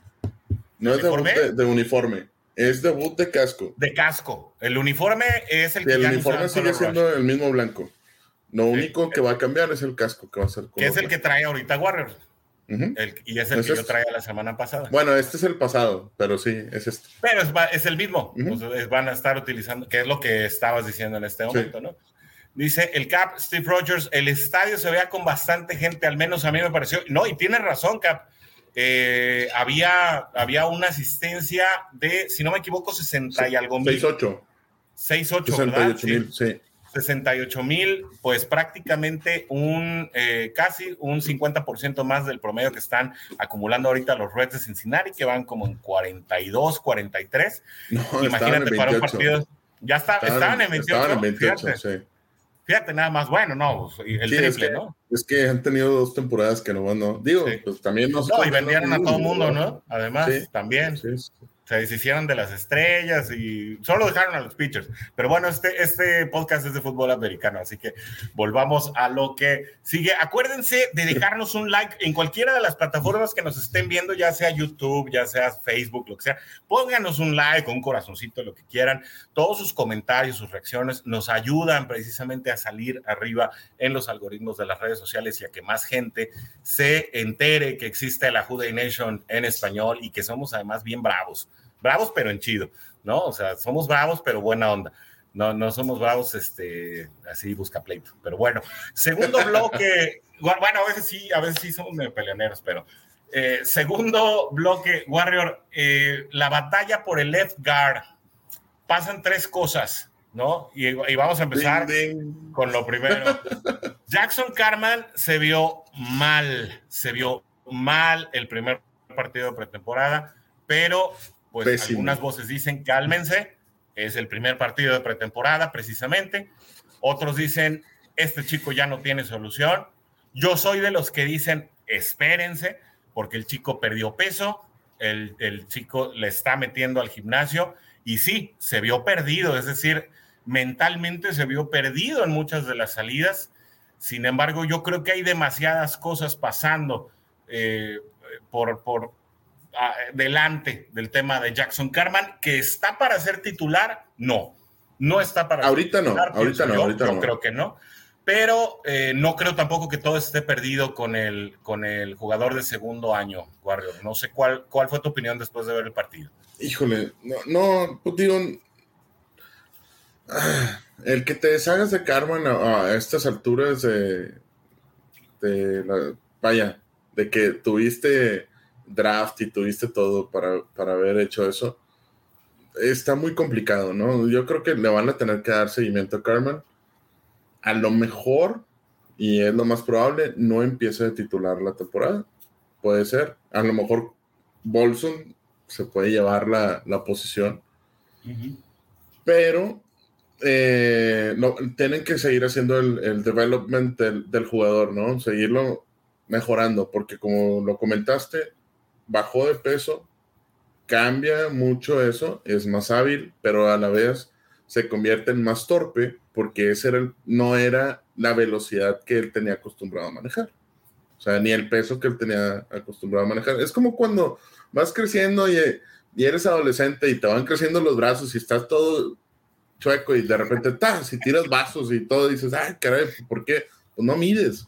No es debut de, uniforme, es debut de casco. De casco. El uniforme es el que El uniforme sigue siendo el mismo blanco. Lo único que va a cambiar es el casco que va a ser. Que es el que trae ahorita Warriors. y es el que yo traía la semana pasada. Bueno, este es el pasado, pero sí, es este. Pero es, es el mismo. van a estar utilizando, que es lo que estabas diciendo en este momento, ¿no? Dice el Cap, Steve Rogers, el estadio se vea con bastante gente, al menos a mí me pareció. No, y tiene razón, Cap. Eh, había, había una asistencia de, si no me equivoco, 60 y algo mil. 68. 68, 68 mil, sí. 68 mil, pues prácticamente un eh, casi un 50% más del promedio que están acumulando ahorita los Reds de Cincinnati, que van como en 42, 43. Imagínate para un partido. Ya está, estaban, en 28. Estaban en 28, sí. Fíjate, nada más, bueno, no, pues, el triple, es que, ¿no? Es que han tenido dos temporadas que no, no. Digo, pues también no. No, y vendieron a todo el mundo, ¿no? Además, también. Sí, se deshicieron de las estrellas y solo dejaron a los pitchers. Pero bueno, este, este podcast es de fútbol americano, así que volvamos a lo que sigue. Acuérdense de dejarnos un like en cualquiera de las plataformas que nos estén viendo, ya sea YouTube, ya sea Facebook, lo que sea. Pónganos un like, un corazoncito, lo que quieran. Todos sus comentarios, sus reacciones nos ayudan precisamente a salir arriba en los algoritmos de las redes sociales y a que más gente se entere que existe la Juday Nation en español y que somos además bien bravos bravos pero en chido, ¿no? O sea, somos bravos pero buena onda. No, no somos bravos, este, así busca pleito. Pero bueno, segundo bloque, bueno, a veces sí, a veces sí somos medio peleoneros, pero eh, segundo bloque, Warrior, eh, la batalla por el left guard. Pasan tres cosas, ¿no? Y, vamos a empezar con lo primero. Jackson Carman se vio mal, se vio mal el primer partido de pretemporada, pero pues algunas voces dicen cálmense, es el primer partido de pretemporada precisamente, otros dicen este chico ya no tiene solución, yo soy de los que dicen espérense, porque el chico perdió peso, el, el chico le está metiendo al gimnasio y sí, se vio perdido, es decir, mentalmente se vio perdido en muchas de las salidas. Sin embargo, yo creo que hay demasiadas cosas pasando eh, por, por delante del tema de Jackson Carman, que está para ser titular, no, no está para ahorita ser titular. No, ahorita no, yo, ahorita yo creo que no. Pero eh, no creo tampoco que todo esté perdido con el, con el jugador de segundo año, Warrior. No sé cuál, cuál fue tu opinión después de ver el partido. Híjole, no, no pues digo, el que te deshagas de Carmen a, estas alturas de, la, vaya, de que tuviste draft y tuviste todo para, para, haber hecho eso, está muy complicado, ¿no? Yo creo que le van a tener que dar seguimiento a Carmen. A lo mejor, y es lo más probable, no empiece a titular la temporada. Puede ser. A lo mejor Bolson se puede llevar la, la posición. Pero eh, tienen que seguir haciendo el, el development del, jugador, ¿no? Seguirlo mejorando, porque como lo comentaste, bajó de peso, cambia mucho eso, es más hábil, pero a la vez se convierte en más torpe, porque ese era no era la velocidad que él tenía acostumbrado a manejar. O sea, ni el peso que él tenía acostumbrado a manejar. Es como cuando vas creciendo y, eres adolescente y te van creciendo los brazos y estás todo chueco y de repente, ta, si tiras vasos y todo, dices, ay, caray, ¿por qué? Pues no mides.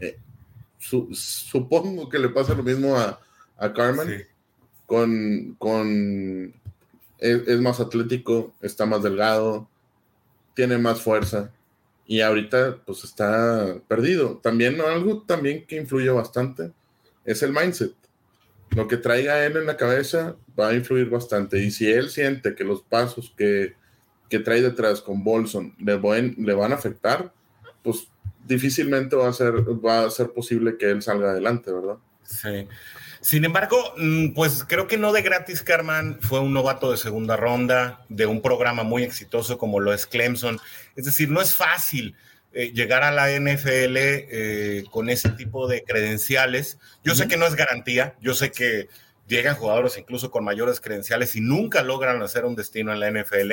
Eh, supongo que le pasa lo mismo a, a Carmen. Con, con es, más atlético, está más delgado, tiene más fuerza y ahorita pues está perdido. También algo también que influye bastante es el mindset. Lo que traiga él en la cabeza va a influir bastante y si él siente que los pasos que que trae detrás con Bolson le, le van a afectar, pues difícilmente va a, ser, va a ser posible que él salga adelante, ¿verdad? Sí. Sin embargo, mm, pues creo que no de gratis, Carman fue un novato de segunda ronda de un programa muy exitoso como lo es Clemson. Es decir, no es fácil eh, llegar a la NFL eh, con ese tipo de credenciales. Yo sé que no es garantía, yo sé que llegan jugadores incluso con mayores credenciales y nunca logran hacer un destino en la NFL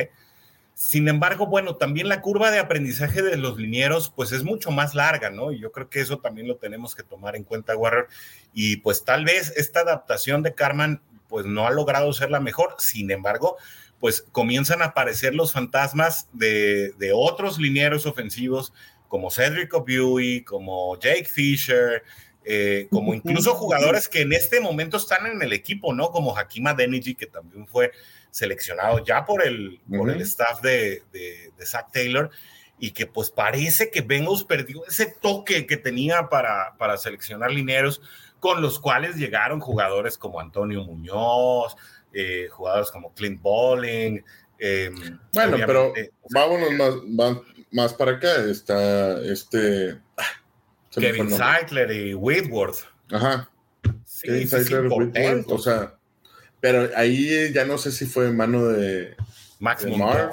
sin embargo, bueno, también la curva de aprendizaje de los linieros, pues es mucho más larga, ¿no? Y yo creo que eso también lo tenemos que tomar en cuenta, Warrior. Y pues tal vez esta adaptación de Carman, pues no ha logrado ser la mejor. Sin embargo, pues comienzan a aparecer los fantasmas de, otros linieros ofensivos, como Cedric O'Buey, como Jake Fisher, eh, como incluso jugadores que en este momento están en el equipo, ¿no? Como Hakima Deniji, que también fue seleccionado ya por el, por el staff de, de, Zach Taylor y que pues parece que Bengals perdió ese toque que tenía para, para seleccionar lineros con los cuales llegaron jugadores como Antonio Muñoz, eh, jugadores como Clint Bowling. Em, bueno, pero vámonos más, más, para acá. Está este. Ah, Kevin Seidler y Whitworth. Ajá. Sí, Kevin Seidler, Whitworth. O sea, pero ahí ya no sé si fue mano de. Max de Marv,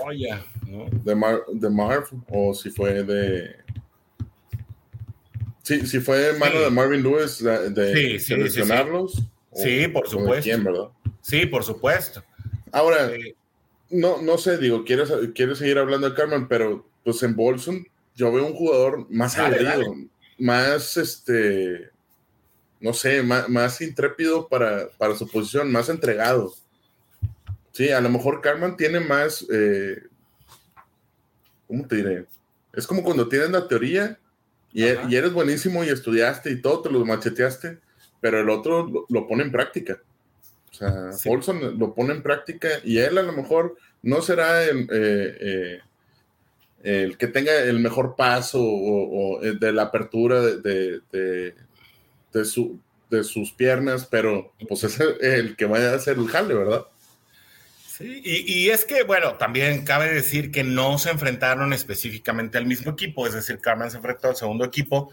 de, de Marv o si fue de. Sí, si fue mano de Marvin Lewis de, seleccionarlos. Sí, por supuesto. quién, ¿verdad? Sí, por supuesto. Ahora, no, no sé, digo, quieres, quieres seguir hablando de Carmen, pero pues en Bolson yo veo un jugador más aguerrido, más este no sé, más, intrépido para, su posición, más entregado. Sí, a lo mejor Carmen tiene más, eh, ¿cómo te diré? Es como cuando tienes la teoría y, e, eres buenísimo y estudiaste y todo, te lo macheteaste, pero el otro lo, pone en práctica. O sea, Paulson lo pone en práctica y él a lo mejor no será el, eh, eh, que tenga el mejor paso o, de la apertura de, de, su, de sus piernas, pero pues es el, que vaya a hacer el jale, ¿verdad? Sí, y, es que, bueno, también cabe decir que no se enfrentaron específicamente al mismo equipo, es decir, Carmen se enfrentó al segundo equipo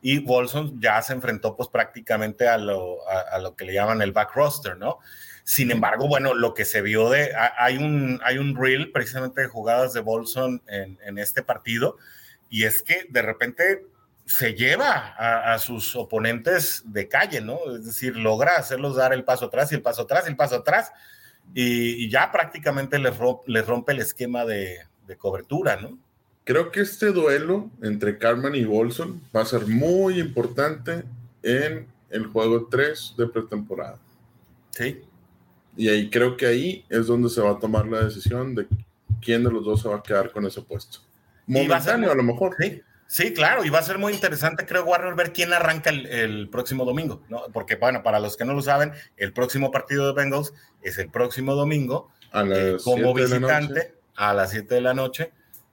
y Bolson ya se enfrentó pues prácticamente a lo, a, lo que le llaman el back roster, ¿no? Sin embargo, bueno, lo que se vio de, hay un, hay un reel precisamente de jugadas de Bolson en, en este partido, y es que de repente se lleva a, sus oponentes de calle, ¿no? Es decir, logra hacerlos dar el paso atrás y el paso atrás y el paso atrás, y, ya prácticamente les, rompe el esquema de, cobertura, ¿no? Creo que este duelo entre Carmen y Bolson va a ser muy importante en el juego 3 de pretemporada. Sí. Y ahí creo que ahí es donde se va a tomar la decisión de quién de los dos se va a quedar con ese puesto. Momentáneo, a, lo mejor. Sí, sí, claro, y va a ser muy interesante, creo, Warner, ver quién arranca el, próximo domingo, ¿no? Porque, bueno, para los que no lo saben, el próximo partido de Bengals es el próximo domingo, eh, como visitante, a las 7 de la noche,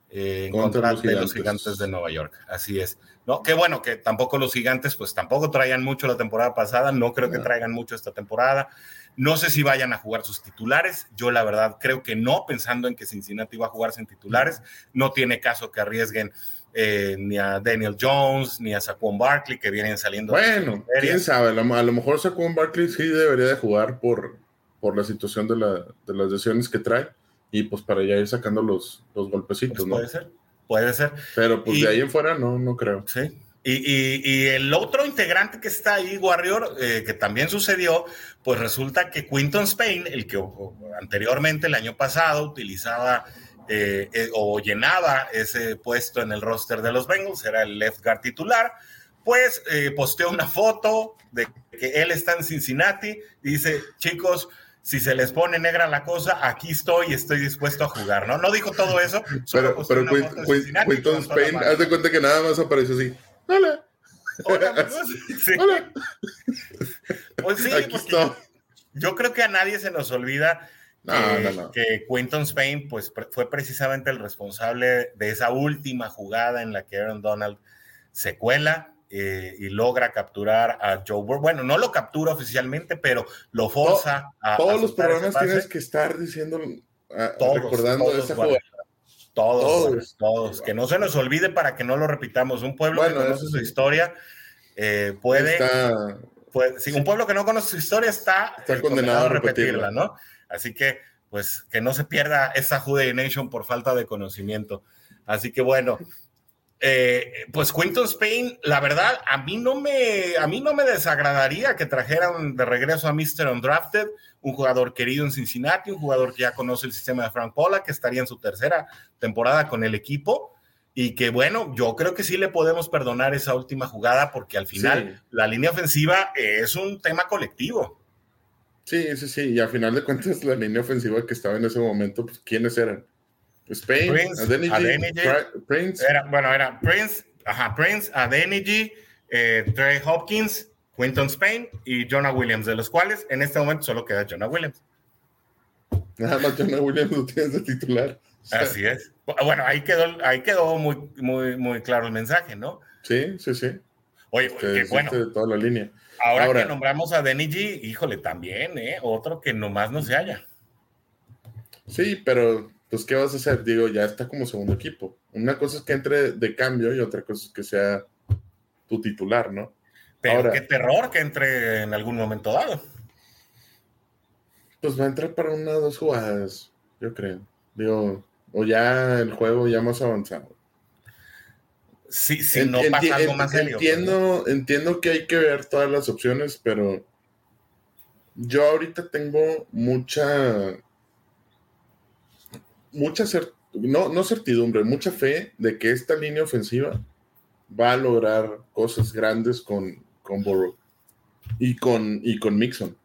eh, en contra, de los gigantes de Nueva York. Así es. No, qué bueno que tampoco los gigantes, pues tampoco traían mucho la temporada pasada, no creo que traigan mucho esta temporada. No sé si vayan a jugar sus titulares. Yo la verdad creo que no, pensando en que Cincinnati va a jugar sin titulares. No tiene caso que arriesguen eh, ni a Daniel Jones ni a Saquon Barkley que vienen saliendo. Bueno, quién sabe. A lo, mejor Saquon Barkley sí debería de jugar por, por la situación de, las lesiones que trae y pues para ya ir sacando los, los golpecitos, pues Puede ser, puede ser. Pero pues de ahí en fuera no, no creo. Sí. Y, el otro integrante que está ahí, Warrior, eh, que también sucedió, pues resulta que Quinton Spain, el que anteriormente, el año pasado, utilizaba eh, eh, o llenaba ese puesto en el roster de los Bengals, era el left guard titular, pues posteó una foto de que él está en Cincinnati y dice, chicos, si se les pone negra la cosa, aquí estoy y estoy dispuesto a jugar, ¿no? No dijo todo eso. pero, pero Quinton Spain, haz de cuenta que nada más apareció así. Hola. Hola, sí. Pues sí, yo creo que a nadie se nos olvida que, Quinton Spain pues, fue precisamente el responsable de esa última jugada en la que Aaron Donald se cuela eh, y logra capturar a Joe Burrow. Bueno, no lo captura oficialmente, pero lo forza a. Todos los programas tienes que estar diciendo, recordando esa jugada. Todos, todos, Que no se nos olvide para que no lo repitamos. Un pueblo que conoce su historia eh, puede, Si un pueblo que no conoce su historia está, condenado, a repetirla, ¿no? Así que, pues, que no se pierda esa Jude Nation por falta de conocimiento. Así que bueno, eh, pues Quinton Spain, la verdad, a mí no me, a mí no me desagradaría que trajeran de regreso a Mr. Undrafted, un jugador querido en Cincinnati, un jugador que ya conoce el sistema de Frank Pola, que estaría en su tercera temporada con el equipo. Y que bueno, yo creo que sí le podemos perdonar esa última jugada porque al final la línea ofensiva es un tema colectivo. Sí, sí, sí. Y al final de cuentas, la línea ofensiva que estaba en ese momento, pues, ¿quiénes eran? Spain, Prince, Adeniji, Prince. Era, bueno, era Prince, ajá, Prince, Adeniji, eh, Trey Hopkins, Quinton Spain y Jonah Williams, de los cuales en este momento solo queda Jonah Williams. Nada más Jonah Williams lo tienes de titular. Así es. Bueno, ahí quedó, ahí quedó muy, muy, muy claro el mensaje, ¿no? Sí, sí, sí. Oye, qué bueno. De toda la línea. Ahora, que nombramos a Deniji, híjole, también, ¿eh? Otro que nomás no se haya. Sí, pero pues, ¿qué vas a hacer? Digo, ya está como segundo equipo. Una cosa es que entre de cambio y otra cosa es que sea tu titular, ¿no? Pero qué terror que entre en algún momento dado. Pues va a entrar para una o dos jugadas, yo creo. Digo, o ya el juego ya más avanzado. Sí, sí, no pasa algo más serio. Entiendo, entiendo que hay que ver todas las opciones, pero yo ahorita tengo mucha mucha no, no certidumbre, mucha fe de que esta línea ofensiva va a lograr cosas grandes con, con Burrow y con, y con Mixon.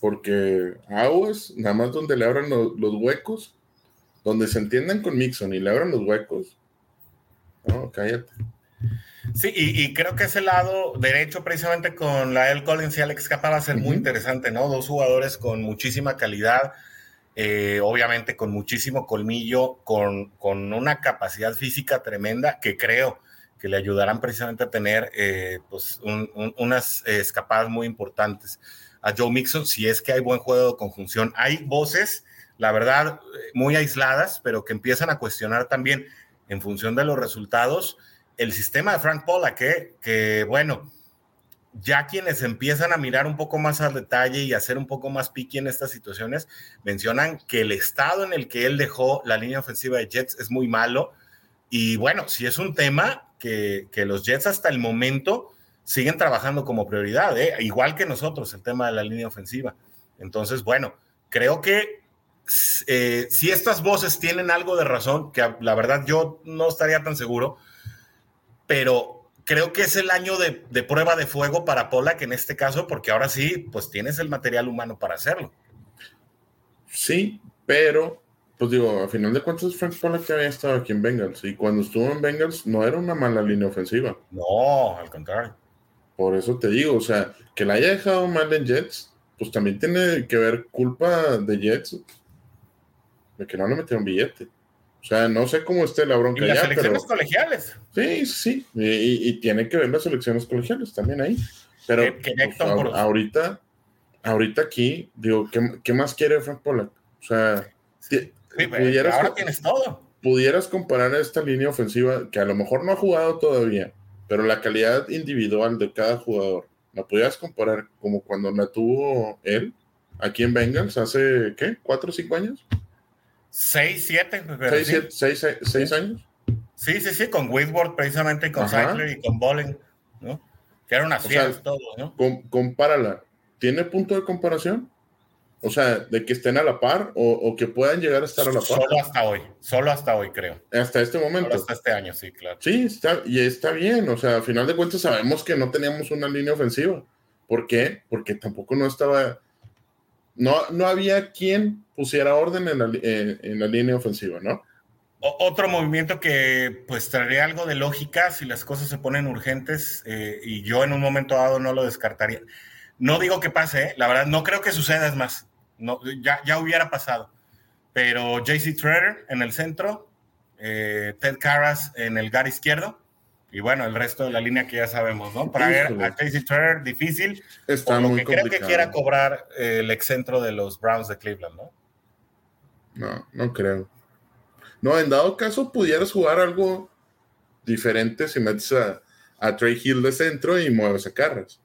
Porque Aguas, nada más donde le abran los, huecos, donde se entiendan con Mixon y le abran los huecos, no, cállate. Sí, y, creo que ese lado derecho, precisamente con la El Collins y Alex Capa, va a ser muy interesante, ¿no? Dos jugadores con muchísima calidad, eh, obviamente con muchísimo colmillo, con, con, una capacidad física tremenda que creo que le ayudarán precisamente a tener eh, pues unas escapadas muy importantes a Joe Mixon si es que hay buen juego de conjunción. Hay voces, la verdad, muy aisladas, pero que empiezan a cuestionar también en función de los resultados el sistema de Frank Pola, que, que bueno, ya quienes empiezan a mirar un poco más al detalle y a ser un poco más piqui en estas situaciones, mencionan que el estado en el que él dejó la línea ofensiva de Jets es muy malo. Y bueno, si es un tema que, los Jets hasta el momento siguen trabajando como prioridad, ¿eh? igual que nosotros, el tema de la línea ofensiva. Entonces, bueno, creo que eh, si estas voces tienen algo de razón, que la verdad yo no estaría tan seguro, pero creo que es el año de, de prueba de fuego para Pollack en este caso, porque ahora sí, pues tienes el material humano para hacerlo. Sí, pero, pues digo, a final de cuentas, Frank Pollack había estado aquí en Bengals y cuando estuvo en Bengals no era una mala línea ofensiva. No, al contrario. Por eso te digo, o sea, que la haya dejado mal en Jets, pues también tiene que ver culpa de Jets de que no le metieron billete. O sea, no sé cómo esté la bronca. Y las elecciones colegiales. Sí, sí, y, tiene que ver las elecciones colegiales también ahí. Pero pues, ahorita, ahorita aquí, digo, ¿qué, más quiere Frank Pollack? O sea, pudieras, ahora tienes todo. Pudieras comparar esta línea ofensiva, que a lo mejor no ha jugado todavía, pero la calidad individual de cada jugador, la pudieras comparar como cuando la tuvo él aquí en Bengals hace, ¿qué? ¿Cuatro o cinco años? Seis, siete. Seis, seis, años. Sí, sí, sí, con Whitworth precisamente, con Sackler y con Bolling, ¿no? Que eran unas fieras todos, ¿no? compárala. ¿Tiene punto de comparación? O sea, de que estén a la par o, que puedan llegar a estar a la par. Solo hasta hoy, solo hasta hoy, creo. Hasta este momento. Solo hasta este año, sí, claro. Sí, está, y está bien. O sea, al final de cuentas sabemos que no teníamos una línea ofensiva. ¿Por qué? Porque tampoco no estaba no, no había quien pusiera orden en la, en, la línea ofensiva, ¿no? otro movimiento que pues traería algo de lógica si las cosas se ponen urgentes eh, y yo en un momento dado no lo descartaría. No digo que pase, ¿eh? la verdad no creo que suceda, más, no, ya, ya hubiera pasado. Pero JC Treader en el centro, eh, Ted Carras en el gar izquierdo, y bueno, el resto de la línea que ya sabemos, ¿no? Para ver a Casey Turner, difícil. Está lo que creo que quiera cobrar eh, el excentro de los Browns de Cleveland, ¿no? No, no creo. No, en dado caso pudieras jugar algo diferente si metes a, Trey Hill de centro y mueves a Carras.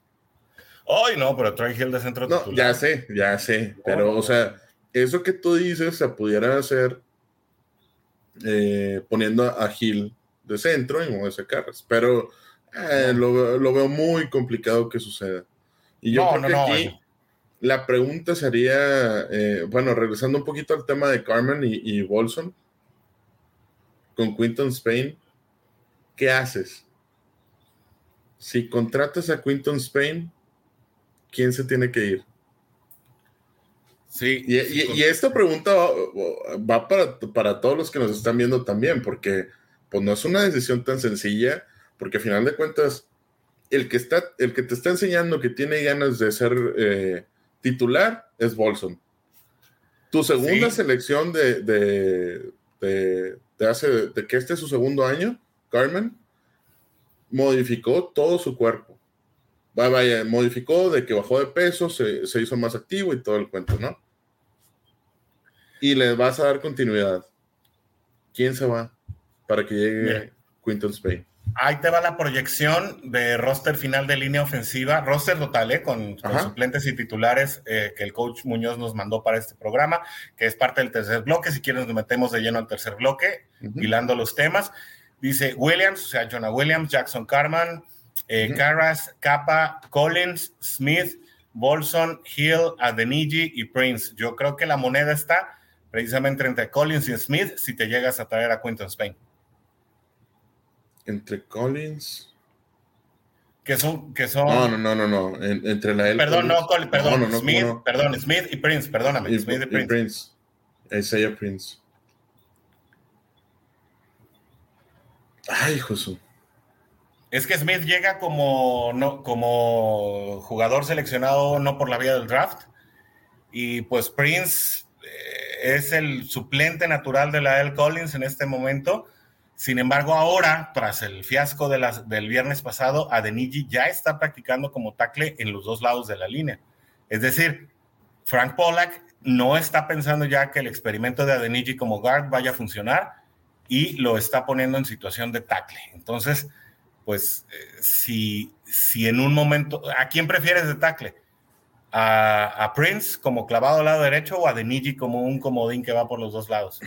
Ay, no, pero Trey Hill de centro. No, ya sé, ya sé. Pero, o sea, eso que tú dices se pudiera hacer eh, poniendo a Hill de centro y moverse Carras. Pero eh, lo, veo muy complicado que suceda. Y yo creo que aquí la pregunta sería, eh, bueno, regresando un poquito al tema de Carmen y, y Bolson, con Quinton Spain, ¿qué haces? Si contratas a Quinton Spain, ¿quién se tiene que ir? Sí. Y, esta pregunta va, para, para, todos los que nos están viendo también, porque pues no es una decisión tan sencilla, porque al final de cuentas, el que, está, el que te está enseñando que tiene ganas de ser eh, titular es Bolson. Tu segunda selección de, de, de, hace, de que este es su segundo año, Carmen, modificó todo su cuerpo. Vaya, modificó de que bajó de peso, se, se hizo más activo y todo el cuento, ¿no? Y le vas a dar continuidad. ¿Quién se va? Para que llegue Quinton Spain. Ahí te va la proyección de roster final de línea ofensiva, roster total, ¿eh? con, suplentes y titulares eh, que el coach Muñoz nos mandó para este programa, que es parte del tercer bloque. Si quieren, nos metemos de lleno al tercer bloque, hilando los temas. Dice Williams, o sea, Jonah Williams, Jackson Carman, eh, Carras, Capa, Collins, Smith, Bolson, Hill, Adeniji y Prince. Yo creo que la moneda está precisamente entre Collins y Smith si te llegas a traer a Quinton Spain entre Collins. Que son, que son. No, no, no, no, no. entre la L. Perdón, no, perdón, Smith, perdón, Smith y Prince, perdóname. Smith y Prince. Prince. Isaiah Prince. Ay, Josu. Es que Smith llega como, no, como jugador seleccionado no por la vía del draft. Y pues Prince eh, es el suplente natural de la L. Collins en este momento sin embargo, ahora, tras el fiasco del viernes pasado, Adeniji ya está practicando como tackle en los dos lados de la línea. Es decir, Frank Pollack no está pensando ya que el experimento de Adeniji como guard vaya a funcionar y lo está poniendo en situación de tackle. Entonces, pues, eh, si, si en un momento, ¿a quién prefieres de tackle? ¿A, Prince como clavado al lado derecho o a Deniji como un comodín que va por los dos lados?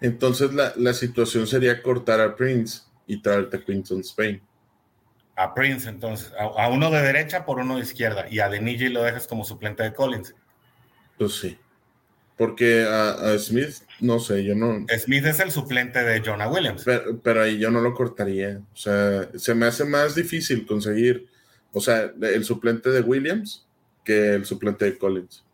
Entonces la, la situación sería cortar a Prince y traerte a Quinton Spain. A Prince, entonces, a, uno de derecha por uno de izquierda, y a Deniji lo dejas como suplente de Collins. Pues sí. Porque a, Smith, no sé, yo no. Smith es el suplente de Jonah Williams. Pero, ahí yo no lo cortaría. O sea, se me hace más difícil conseguir, o sea, el suplente de Williams que el suplente de Collins.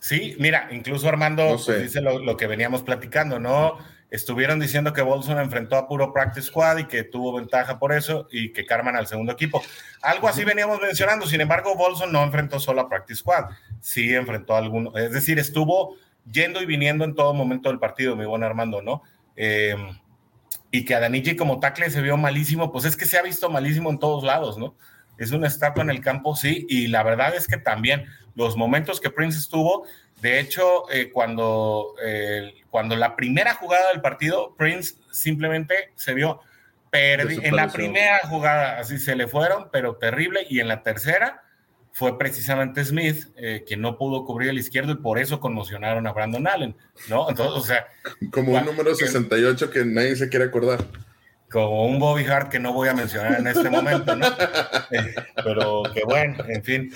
Sí, mira, incluso Armando pues, dice lo, lo, que veníamos platicando, ¿no? Estuvieron diciendo que Bolson enfrentó a puro practice squad y que tuvo ventaja por eso y que Carman al segundo equipo. Algo así veníamos mencionando. Sin embargo, Bolson no enfrentó solo a practice squad. Sí enfrentó a alguno. Es decir, estuvo yendo y viniendo en todo momento del partido, mi buen Armando, ¿no? Eh, y que a Danigi como tackle se vio malísimo, pues es que se ha visto malísimo en todos lados, ¿no? Es una estatua en el campo, sí, y la verdad es que también los momentos que Prince estuvo, de hecho, eh, cuando, eh, cuando la primera jugada del partido, Prince simplemente se vio perdido. En la primera jugada, así se le fueron, pero terrible. Y en la tercera fue precisamente Smith eh, quien no pudo cubrir el izquierdo y por eso conmocionaron a Brandon Allen, ¿no? Entonces, o sea. Como un número 68 que nadie se quiere acordar como un Bobby Hart que no voy a mencionar en este momento, ¿no? pero que bueno, en fin.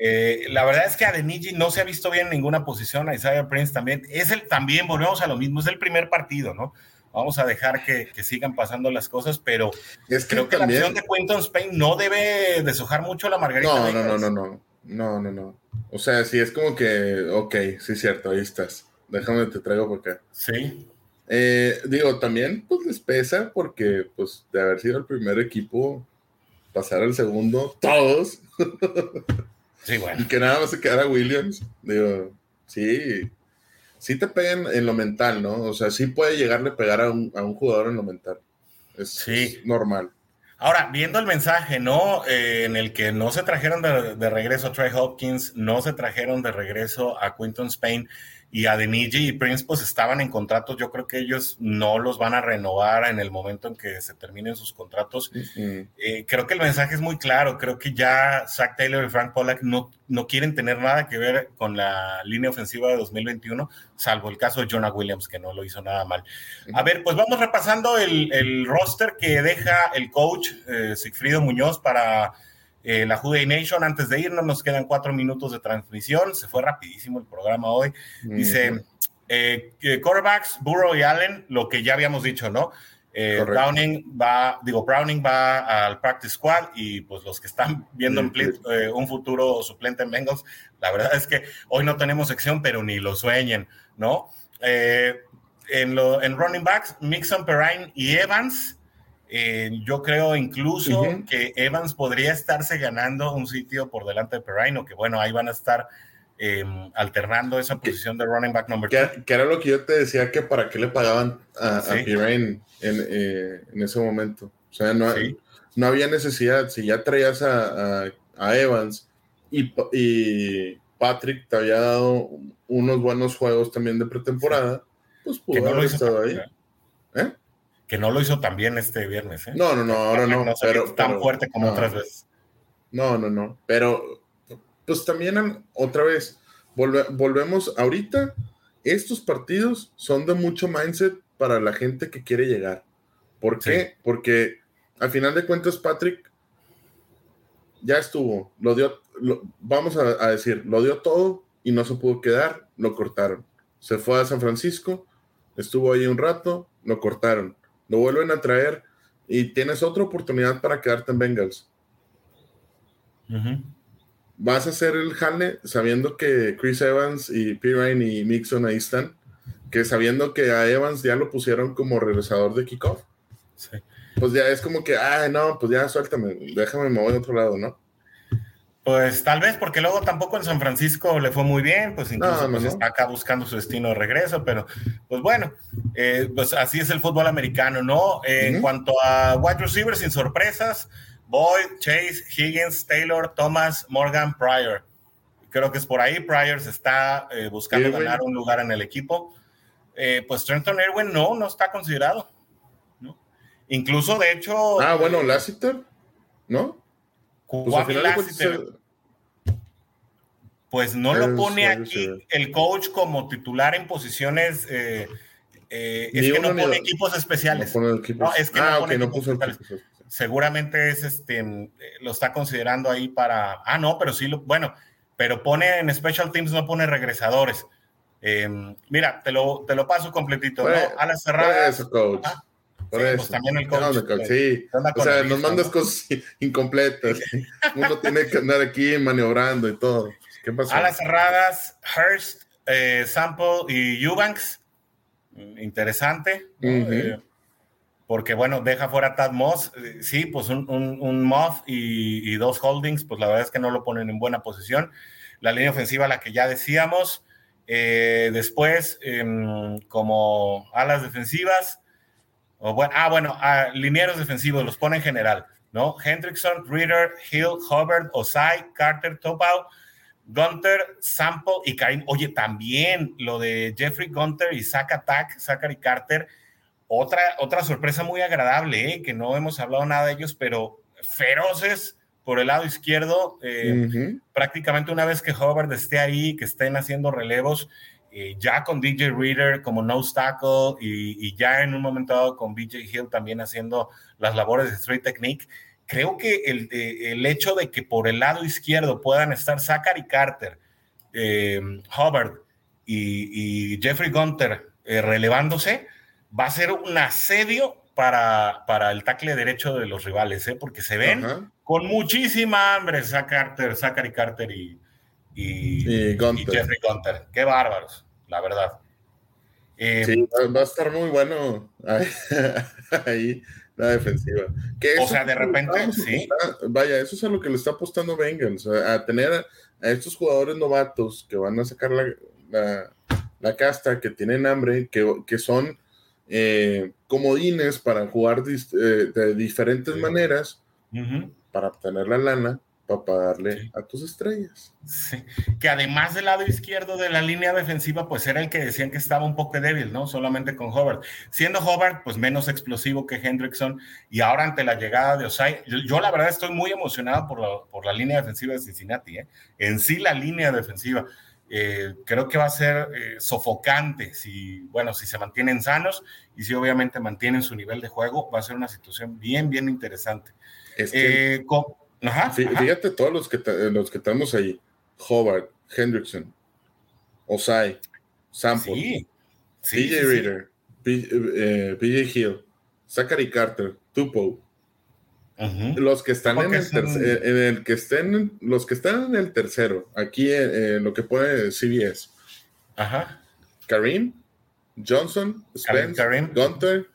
Eh, la verdad es que a Deniji no se ha visto bien en ninguna posición, a Isaiah Prince también. Es el también, volvemos a lo mismo, es el primer partido, ¿no? Vamos a dejar que, sigan pasando las cosas, pero es creo que la acción de Quentin Spain no debe deshojar mucho la margarita. No, no, no, no, no, no, no, no. O sea, sí es como que, ok, sí cierto, ahí estás. Déjame te traigo porque. Sí. Eh, digo, también pues les pesa porque pues de haber sido el primer equipo, pasar al segundo, todos. Y que nada más se quedara Williams. Digo, sí, sí te pegan en lo mental, ¿no? O sea, sí puede llegarle a pegar a un, jugador en lo mental. Es, sí. normal. Ahora, viendo el mensaje, ¿no? Eh, en el que no se trajeron de, de, regreso a Trey Hopkins, no se trajeron de regreso a Quinton Spain y a Deniji y Prince pues estaban en contratos, yo creo que ellos no los van a renovar en el momento en que se terminen sus contratos. Eh, creo que el mensaje es muy claro, creo que ya Zach Taylor y Frank Pollack no, no quieren tener nada que ver con la línea ofensiva de 2021, salvo el caso de Jonah Williams, que no lo hizo nada mal. A ver, pues vamos repasando el, el roster que deja el coach eh, Sigfrido Muñoz para eh, la Juday Nation. Antes de irnos, nos quedan cuatro minutos de transmisión. Se fue rapidísimo el programa hoy. Dice, eh, quarterbacks, Burrow y Allen, lo que ya habíamos dicho, ¿no? Eh, Browning va, digo, Browning va al practice squad y pues los que están viendo un futuro suplente en Bengals, la verdad es que hoy no tenemos sección, pero ni lo sueñen, ¿no? en, lo, en running backs, Mixon, Perrine y Evans eh, yo creo incluso que Evans podría estarse ganando un sitio por delante de Perrine, que bueno, ahí van a estar em, alternando esa posición de running back number two. Que era lo que yo te decía, que para qué le pagaban a, Perrine eh, en, ese momento. O sea, no, no había necesidad. Si ya traías a, Evans y, y, Patrick te había dado unos buenos juegos también de pretemporada, pues pudo haber estado ahí. ¿Eh? Que no lo hizo tan bien este viernes. ¿eh? No, no, no, ahora no. pero, tan fuerte como otras veces. No, no, no. Pero, pues también otra vez, volvemos ahorita. Estos partidos son de mucho mindset para la gente que quiere llegar. ¿Por qué? Porque al final de cuentas, Patrick ya estuvo, lo dio, vamos a, a, decir, lo dio todo y no se pudo quedar, lo cortaron. Se fue a San Francisco, estuvo ahí un rato, lo cortaron lo vuelven a traer y tienes otra oportunidad para quedarte en Bengals. Vas a hacer el jale sabiendo que Chris Evans y Pirine y Mixon ahí están, que sabiendo que a Evans ya lo pusieron como regresador de kickoff. Pues ya es como que, ay, no, pues ya suéltame, déjame, me voy a otro lado, ¿no? Pues tal vez porque luego tampoco en San Francisco le fue muy bien, pues incluso pues, está acá buscando su destino de regreso, pero pues bueno, eh, pues así es el fútbol americano, ¿no? En cuanto a wide receivers sin sorpresas, Boyd, Chase, Higgins, Taylor, Thomas, Morgan, Pryor. Creo que es por ahí, Pryor se está eh, buscando ganar un lugar en el equipo. Eh, pues Trenton Irwin no, no está considerado. ¿no? Incluso, de hecho... Ah, bueno, Lassiter, ¿no? Pues pues no lo pone aquí el coach como titular en posiciones. Eh, eh, es que no pone equipos especiales. No, es que no, pone equipos especiales. Seguramente es este, lo está considerando ahí para. Ah, no, pero sí, lo, bueno, pero pone en Special Teams, no pone regresadores. Em, mira, te lo, te lo paso completito. ¿no? A las cerradas. coach. Ah, por pues eso. también el coach. sí. O sea, nos mandas cosas incompletas. Uno tiene que andar aquí maniobrando y todo. ¿Qué pasó? A las cerradas, Hurst, eh, Sample y Eubanks. Interesante. Eh, porque, bueno, deja fuera a Tad Moss. Eh, sí, pues un, un, y, y, dos holdings, pues la verdad es que no lo ponen en buena posición. La línea ofensiva, la que ya decíamos. después, em, como alas defensivas, bueno, ah, bueno, a linieros defensivos los pone en general, ¿no? Hendrickson, Reader, Hill, Hubbard, Osai, Carter, Topau, Gunter, Sample y Karim. Oye, también lo de Jeffrey Gunter y Zach Attack, Zachary Carter, otra, otra sorpresa muy agradable, ¿eh? que no hemos hablado nada de ellos, pero feroces por el lado izquierdo. Eh, prácticamente una vez que Hubbard esté ahí, que estén haciendo relevos, eh, ya con DJ Reader como nose tackle y, ya en un momento dado con BJ Hill también haciendo las labores de straight technique, creo que el, eh, el hecho de que por el lado izquierdo puedan estar Zachary Carter, eh, Hubbard y, Jeffrey Gunter relevándose, va a ser un asedio para, para el tackle derecho de los rivales, porque se ven con muchísima hambre Zach Carter, Zachary Carter y, y, Jeffrey Gunter. Qué bárbaros, la verdad. Eh, sí, va a estar muy bueno ahí la defensiva. o sea, de repente, sí. vaya, eso es a lo que le está apostando Bengals, a, tener a, estos jugadores novatos que van a sacar la, la, casta, que tienen hambre, que, que son eh, comodines para jugar eh, de diferentes maneras para obtener la lana para pagarle a tus estrellas. Sí. Que además del lado izquierdo de la línea defensiva, pues era el que decían que estaba un poco débil, ¿no? Solamente con Hobart. Siendo Hobart, pues menos explosivo que Hendrickson, y ahora ante la llegada de Osai, yo, la verdad estoy muy emocionado por la, por la línea defensiva de Cincinnati, ¿eh? En sí la línea defensiva. Eh, creo que va a ser eh, sofocante si, bueno, si se mantienen sanos y si obviamente mantienen su nivel de juego, va a ser una situación bien, bien interesante. Es que... Fíjate todos los que, los que tenemos ahí. Hobart, Hendrickson, Osai, Sample, PJ Reader, PJ eh, Hill, Zachary Carter, Tupo. Los que están en el, tercero, en el que estén, los que están en el tercero, aquí en, lo que pone CBS. Ajá. Karim, Johnson, Spence, Gunter,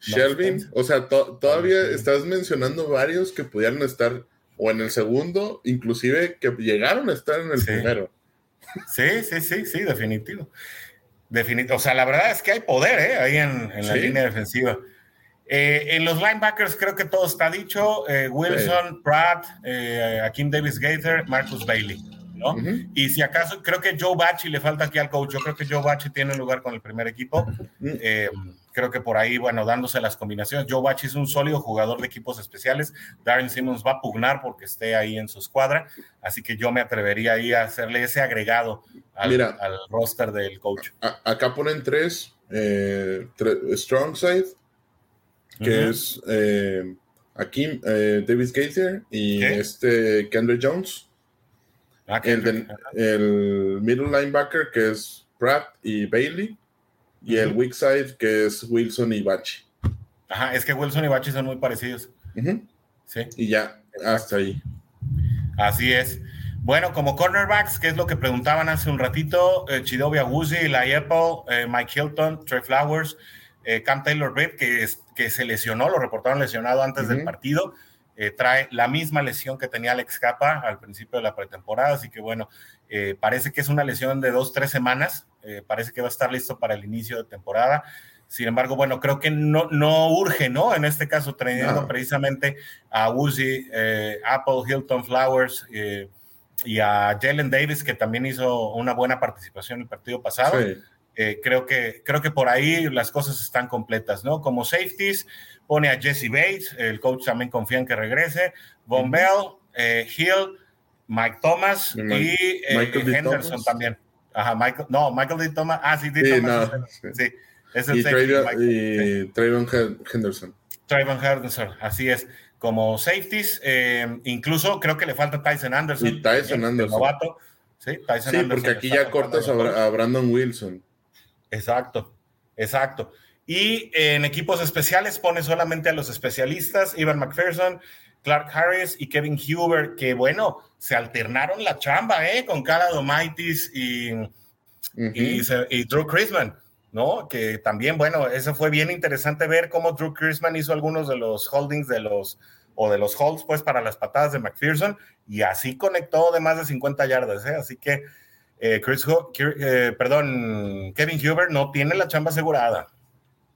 Shelvin. O sea, todavía estás mencionando varios que pudieran estar o en el segundo, inclusive que llegaron a estar en el primero. Sí, sí, sí, sí, definitivo. definitivo. O sea, la verdad es que hay poder ¿eh? ahí en, la línea defensiva. Eh, en los linebackers creo que todo está dicho. Eh, Wilson, Pratt, eh, Akim Davis Gaither, Marcus Bailey. ¿No? Y si acaso, creo que Joe Bachi le falta aquí al coach. Yo creo que Joe Bachi tiene lugar con el primer equipo. Eh, creo que por ahí, bueno, dándose las combinaciones. Joe Bachi es un sólido jugador de equipos especiales. Darren Simmons va a pugnar porque esté ahí en su escuadra. Así que yo me atrevería ahí a hacerle ese agregado al, al roster del coach. acá ponen tres, eh, strong side, que es eh, aquí Davis Gaither y este Kendrick Jones. Ah, el, middle linebacker que es Pratt y Bailey. Y el weak side que es Wilson y Bachi. Ajá, es que Wilson y Bachi son muy parecidos. Sí. Y ya, hasta ahí. Así es. Bueno, como cornerbacks, que es lo que preguntaban hace un ratito, eh, Chidobe La Apple, eh, Mike Hilton, Trey Flowers, eh, Cam Taylor Britt, que, que se lesionó, lo reportaron lesionado antes del partido. Eh, trae la misma lesión que tenía Alex Capa al principio de la pretemporada, así que bueno, eh, parece que es una lesión de dos, tres semanas, eh, parece que va a estar listo para el inicio de temporada. Sin embargo, bueno, creo que no, no urge, ¿no? En este caso, trayendo precisamente a Uzi, Apple, Hilton Flowers y a Jalen Davis, que también hizo una buena participación en el partido pasado. Creo, que, creo que por ahí las cosas están completas, ¿no? Como safeties, pone a Jesse Bates, el coach también confía en que regrese, Von Bell, eh, Hill, Mike Thomas y, eh, Henderson también. Ajá, Michael, no, Michael D. Thomas. Ah, sí, D. Thomas. sí. es el y safety. Trayvon Henderson. Trayvon Henderson, así es. Como safeties, eh, incluso creo que le falta Tyson Anderson. Y Tyson Anderson. Sí, Tyson sí porque aquí ya cortas a, Brandon Wilson. Exacto, exacto. Y en equipos especiales pone solamente a los especialistas, Ivan McPherson, Clark Harris y Kevin Huber, que bueno, se alternaron la chamba, ¿eh? Con Cara Domaitis y, y, Drew Chrisman, ¿no? Que también, bueno, eso fue bien interesante ver cómo Drew Chrisman hizo algunos de los holdings de los, o de los holds, pues, para las patadas de McPherson, y así conectó de más de 50 yardas, ¿eh? Así que eh, Chris, eh, perdón, Kevin Huber no tiene la chamba asegurada.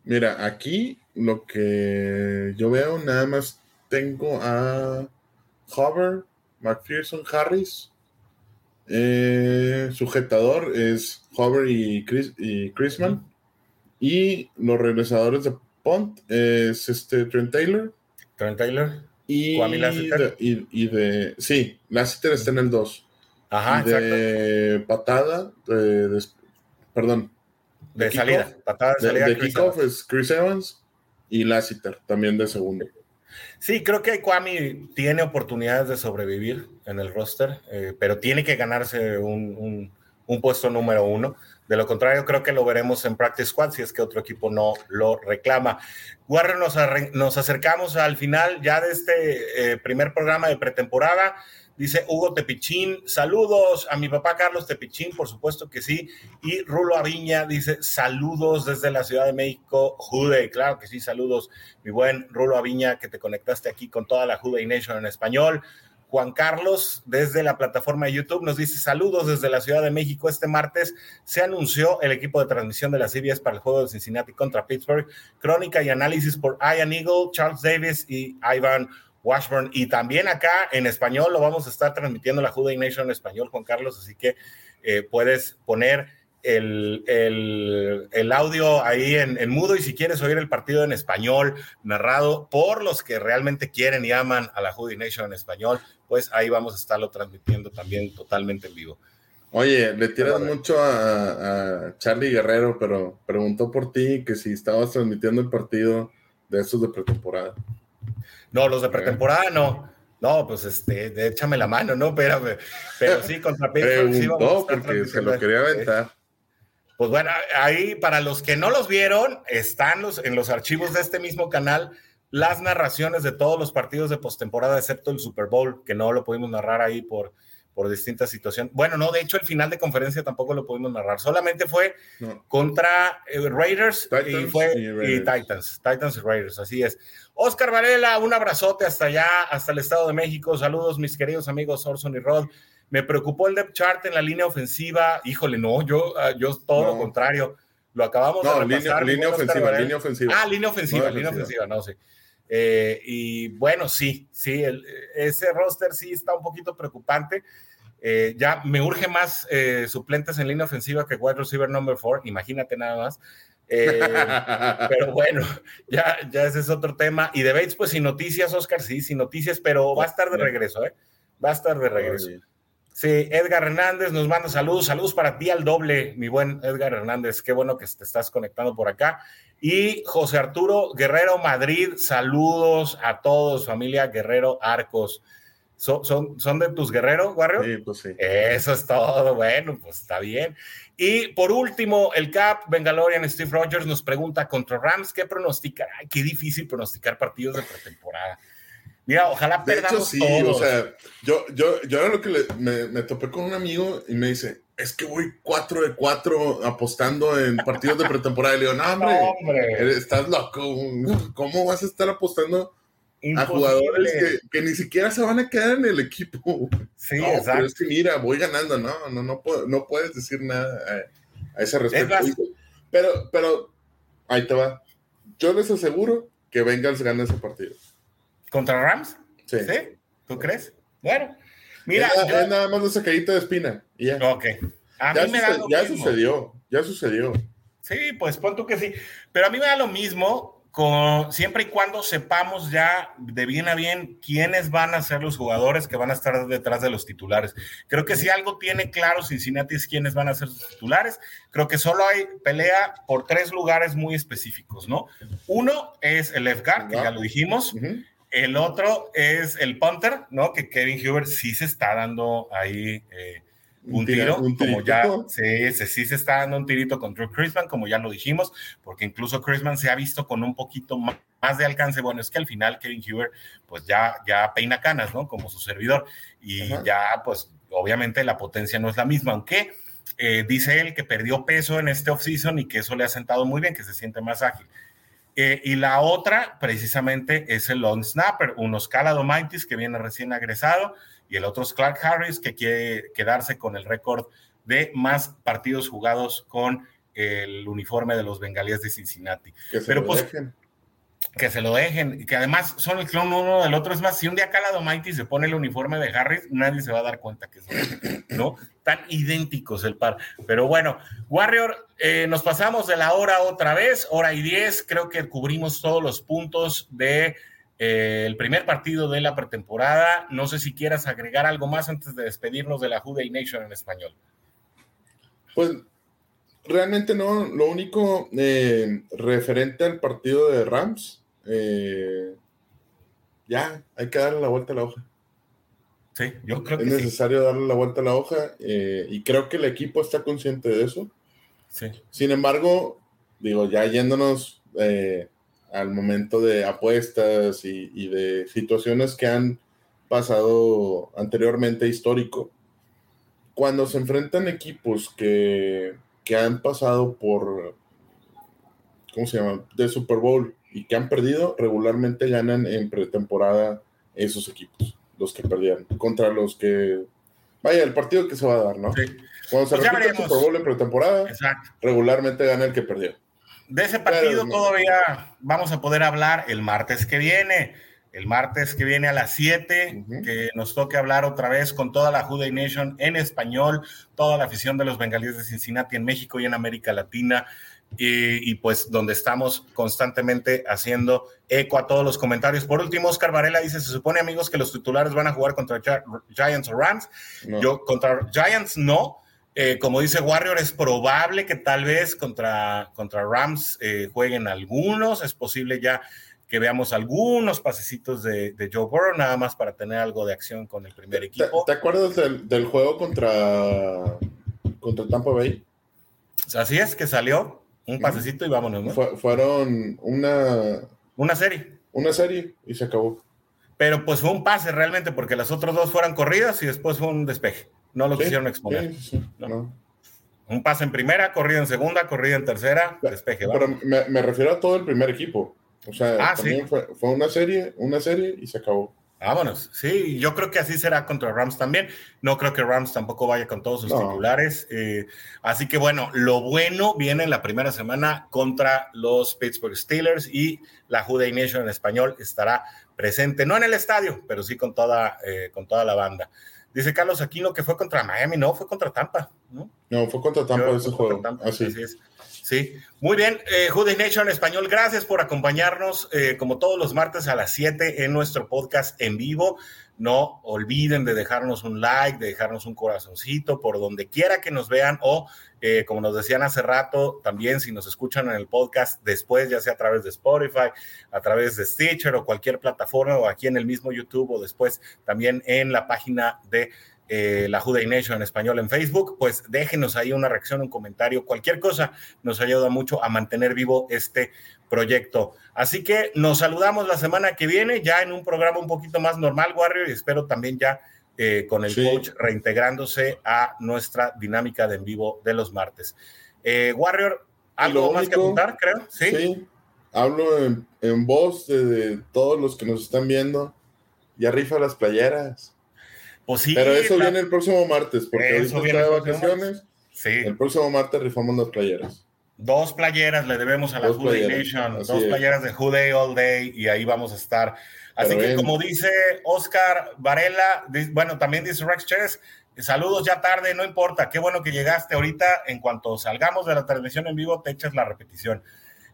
Mira, aquí lo que yo veo nada más tengo a Hover, McPherson, Harris. Eh, sujetador es Hover y, Chris, y Chrisman. Y los regresadores de Pont es este Trent Taylor. Trent Taylor. Y, de, y, de. Sí, Lassiter está en el 2. Ajá, de patada, de, perdón. De, salida. Patada de salida. De, kickoff es Chris Evans y Lassiter también de segundo. Sí, creo que Kwame tiene oportunidades de sobrevivir en el roster, eh, pero tiene que ganarse un, puesto número uno. De lo contrario, creo que lo veremos en Practice Squad si es que otro equipo no lo reclama. Warren, nos, nos acercamos al final ya de este eh, primer programa de pretemporada. Dice Hugo Tepichín, saludos a mi papá Carlos Tepichín, por supuesto que sí. Y Rulo Aviña dice, saludos desde la Ciudad de México, Jude, claro que sí, saludos, mi buen Rulo Aviña, que te conectaste aquí con toda la Jude Nation en español. Juan Carlos, desde la plataforma de YouTube, nos dice saludos desde la Ciudad de México. Este martes se anunció el equipo de transmisión de las CBS para el juego de Cincinnati contra Pittsburgh. Crónica y análisis por Ian Eagle, Charles Davis y Ivan Washburn. Y también acá en español lo vamos a estar transmitiendo la Juday Nation en español, Juan Carlos, así que eh, puedes poner el, el, audio ahí en, mudo y si quieres oír el partido en español narrado por los que realmente quieren y aman a la Juday Nation en español, pues ahí vamos a estarlo transmitiendo también totalmente en vivo. Oye, le tiras mucho a, a, Charlie Guerrero, pero preguntó por ti que si estabas transmitiendo el partido de esos de pretemporada. No, los de pretemporada no. No, pues este, échame la mano, ¿no? Espérame. Pero sí, contra Pittsburgh sí porque se lo quería aventar. Pues bueno, ahí para los que no los vieron, están los, en los archivos de este mismo canal las narraciones de todos los partidos de postemporada, excepto el Super Bowl, que no lo pudimos narrar ahí por, por distintas situaciones. Bueno, no, de hecho el final de conferencia tampoco lo pudimos narrar, solamente fue contra eh, Raiders y, fue, y, Titans, Titans y Raiders, así es. Oscar Varela, un abrazote hasta allá, hasta el Estado de México. Saludos, mis queridos amigos Orson y Rod. Me preocupó el depth chart en la línea ofensiva. Híjole, no, yo, ah, yo todo lo contrario. Lo acabamos de repasar. Línea, ofensiva, línea ofensiva. Ah, línea ofensiva, línea ofensiva, no sé. Eh, y bueno, sí, sí, ese roster sí está un poquito preocupante. Eh, ya me urge más eh, suplentes en línea ofensiva que wide receiver number four, imagínate nada más. pero bueno, ya, ya ese es otro tema. Y de Bates, pues sin noticias, Oscar, sí, sin noticias, pero va a estar de regreso, ¿eh? Va a estar de regreso. Sí, Edgar Hernández nos manda saludos, saludos para ti al doble, mi buen Edgar Hernández, qué bueno que te estás conectando por acá. Y José Arturo Guerrero Madrid, saludos a todos, familia Guerrero Arcos. ¿Son, son, de tus guerreros, Guerrero? Sí, pues sí. Eso es todo, bueno, pues está bien. Y por último, el Cap, Bengalorian, Steve Rogers nos pregunta contra Rams, ¿qué pronostica? Ay, qué difícil pronosticar partidos de pretemporada. Mira, ojalá perdamos sí, o sea, yo, yo, yo era lo que me, me, topé con un amigo y me dice, es que voy 4 de 4 apostando en partidos de pretemporada. Y le digo, no, hombre, estás loco. ¿Cómo vas a estar apostando a jugadores que, ni siquiera se van a quedar en el equipo? Sí, exacto. Pero es que mira, voy ganando. No, no, no, no puedes decir nada a, ese respecto. Pero, pero, ahí te va. Yo les aseguro que Bengals gana ese partido. ¿Contra Rams? Sí. ¿Tú crees? Bueno, mira. Es, nada más esa caída de espina. ya. Ok. A ya, mí me da ya sucedió, ya sucedió. Sí, pues pon tú que sí. Pero a mí me da lo mismo siempre y cuando sepamos ya de bien a bien quiénes van a ser los jugadores que van a estar detrás de los titulares. Creo que si algo tiene claro Cincinnati es quiénes van a ser sus titulares, creo que solo hay pelea por tres lugares muy específicos, ¿no? Uno es el left guard, que ya lo dijimos. El otro es el punter, ¿no? Que Kevin Huber sí se está dando ahí. Eh, un, tiro, como ya sí, sí, se está dando un tirito con Drew Chrisman, como ya lo dijimos, porque incluso Chrisman se ha visto con un poquito más, de alcance. Bueno, es que al final Kevin Huber, pues ya, ya peina canas, ¿no? Como su servidor, y ya, pues obviamente la potencia no es la misma, aunque eh, dice él que perdió peso en este offseason y que eso le ha sentado muy bien, que se siente más ágil. Eh, y la otra, precisamente, es el long snapper, unos Oscar Domaitis que viene recién agresado y el otro es Clark Harris, que quiere quedarse con el récord de más partidos jugados con el uniforme de los bengalíes de Cincinnati. Que se Pero lo pues, dejen. Que se lo dejen, y que además son el clon uno del otro. Es más, si un día Calado Mighty se pone el uniforme de Harris, nadie se va a dar cuenta que son, ¿no? Tan idénticos el par. Pero bueno, Warrior, eh, nos pasamos de la hora otra vez, hora y diez. Creo que cubrimos todos los puntos de eh, el primer partido de la pretemporada. No sé si quieras agregar algo más antes de despedirnos de la Juday Nation en español. Pues realmente no, lo único eh, referente al partido de Rams, eh, ya, hay que darle la vuelta a la hoja. Sí, yo creo es que es necesario darle la vuelta a la hoja y creo que el equipo está consciente de eso. Sí. Sin embargo, digo, ya yéndonos al momento de apuestas y, de situaciones que han pasado anteriormente histórico. Cuando se enfrentan equipos que, han pasado por, ¿cómo se llama?, de Super Bowl y que han perdido, regularmente ganan en pretemporada esos equipos, los que perdieron, contra los que, vaya, el partido que se va a dar, ¿no? Cuando se pues repite el Super Bowl en pretemporada, regularmente gana el que perdió. De ese partido todavía vamos a poder hablar el martes que viene. El martes que viene a las 7, que nos toque hablar otra vez con toda la Juday Nation en español, toda la afición de los bengalíes de Cincinnati en México y en América Latina. Y, pues donde estamos constantemente haciendo eco a todos los comentarios. Por último, Oscar Varela dice, se supone amigos que los titulares van a jugar contra Giants o Rams. Yo contra Giants no, eh, como dice Warrior, es probable que tal vez contra, contra Rams eh, jueguen algunos. Es posible ya que veamos algunos pasecitos de, Joe Burrow, nada más para tener algo de acción con el primer equipo. ¿Te, acuerdas del, juego contra, contra Tampa Bay? Así es, que salió un pasecito y vámonos, ¿no? fueron una... Una serie. Una serie y se acabó. Pero pues fue un pase realmente, porque las otras dos fueron corridas y después fue un despeje. No lo quisieron exponer. Un pase en primera, corrida en segunda, corrida en tercera, despeje. Pero me, refiero a todo el primer equipo. O sea, ah, también fue, una serie, una serie y se acabó. Vámonos. Sí, yo creo que así será contra Rams también. No creo que Rams tampoco vaya con todos sus titulares. Eh, así que bueno, lo bueno viene en la primera semana contra los Pittsburgh Steelers y la Juday Nation en español estará presente, no en el estadio, pero sí con toda, eh, con toda la banda. Dice Carlos Aquino que fue contra Miami, no, fue contra Tampa, ¿no? No, fue contra Tampa ese juego. Así. es. Sí, muy bien. Eh, Nation Español, gracias por acompañarnos eh, como todos los martes a las 7 en nuestro podcast en vivo. No olviden de dejarnos un like, de dejarnos un corazoncito por donde quiera que nos vean o, eh, como nos decían hace rato, también si nos escuchan en el podcast después, ya sea a través de Spotify, a través de Stitcher o cualquier plataforma o aquí en el mismo YouTube o después también en la página de eh, la Juday Nation en español en Facebook, pues déjenos ahí una reacción, un comentario, cualquier cosa nos ayuda mucho a mantener vivo este proyecto. Así que nos saludamos la semana que viene, ya en un programa un poquito más normal, Warrior, y espero también ya eh, con el coach reintegrándose a nuestra dinámica de en vivo de los martes. Eh, Warrior, ¿algo más que apuntar, creo? Sí. Hablo en, voz de, todos los que nos están viendo. Ya rifa las playeras. Pues Pero eso viene el próximo martes, porque ahorita está de vacaciones. Sí. El próximo martes rifamos las playeras. Dos playeras le debemos a la Nation, dos playeras de Juday All Day, y ahí vamos a estar. Así que, como dice Oscar Varela, bueno, también dice Rex Chess, saludos ya tarde, no importa, qué bueno que llegaste ahorita. En cuanto salgamos de la transmisión en vivo, te echas la repetición.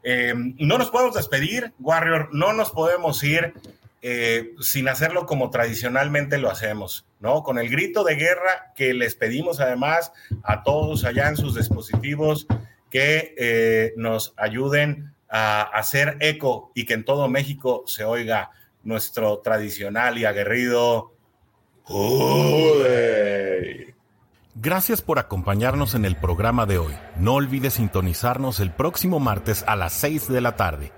Eh, no nos podemos despedir, Warrior, no nos podemos ir eh, sin hacerlo como tradicionalmente lo hacemos, ¿no? Con el grito de guerra que les pedimos además a todos allá en sus dispositivos que eh, nos ayuden a hacer eco y que en todo México se oiga nuestro tradicional y aguerrido. Gracias por acompañarnos en el programa de hoy. No olvides sintonizarnos el próximo martes a las 6 de la tarde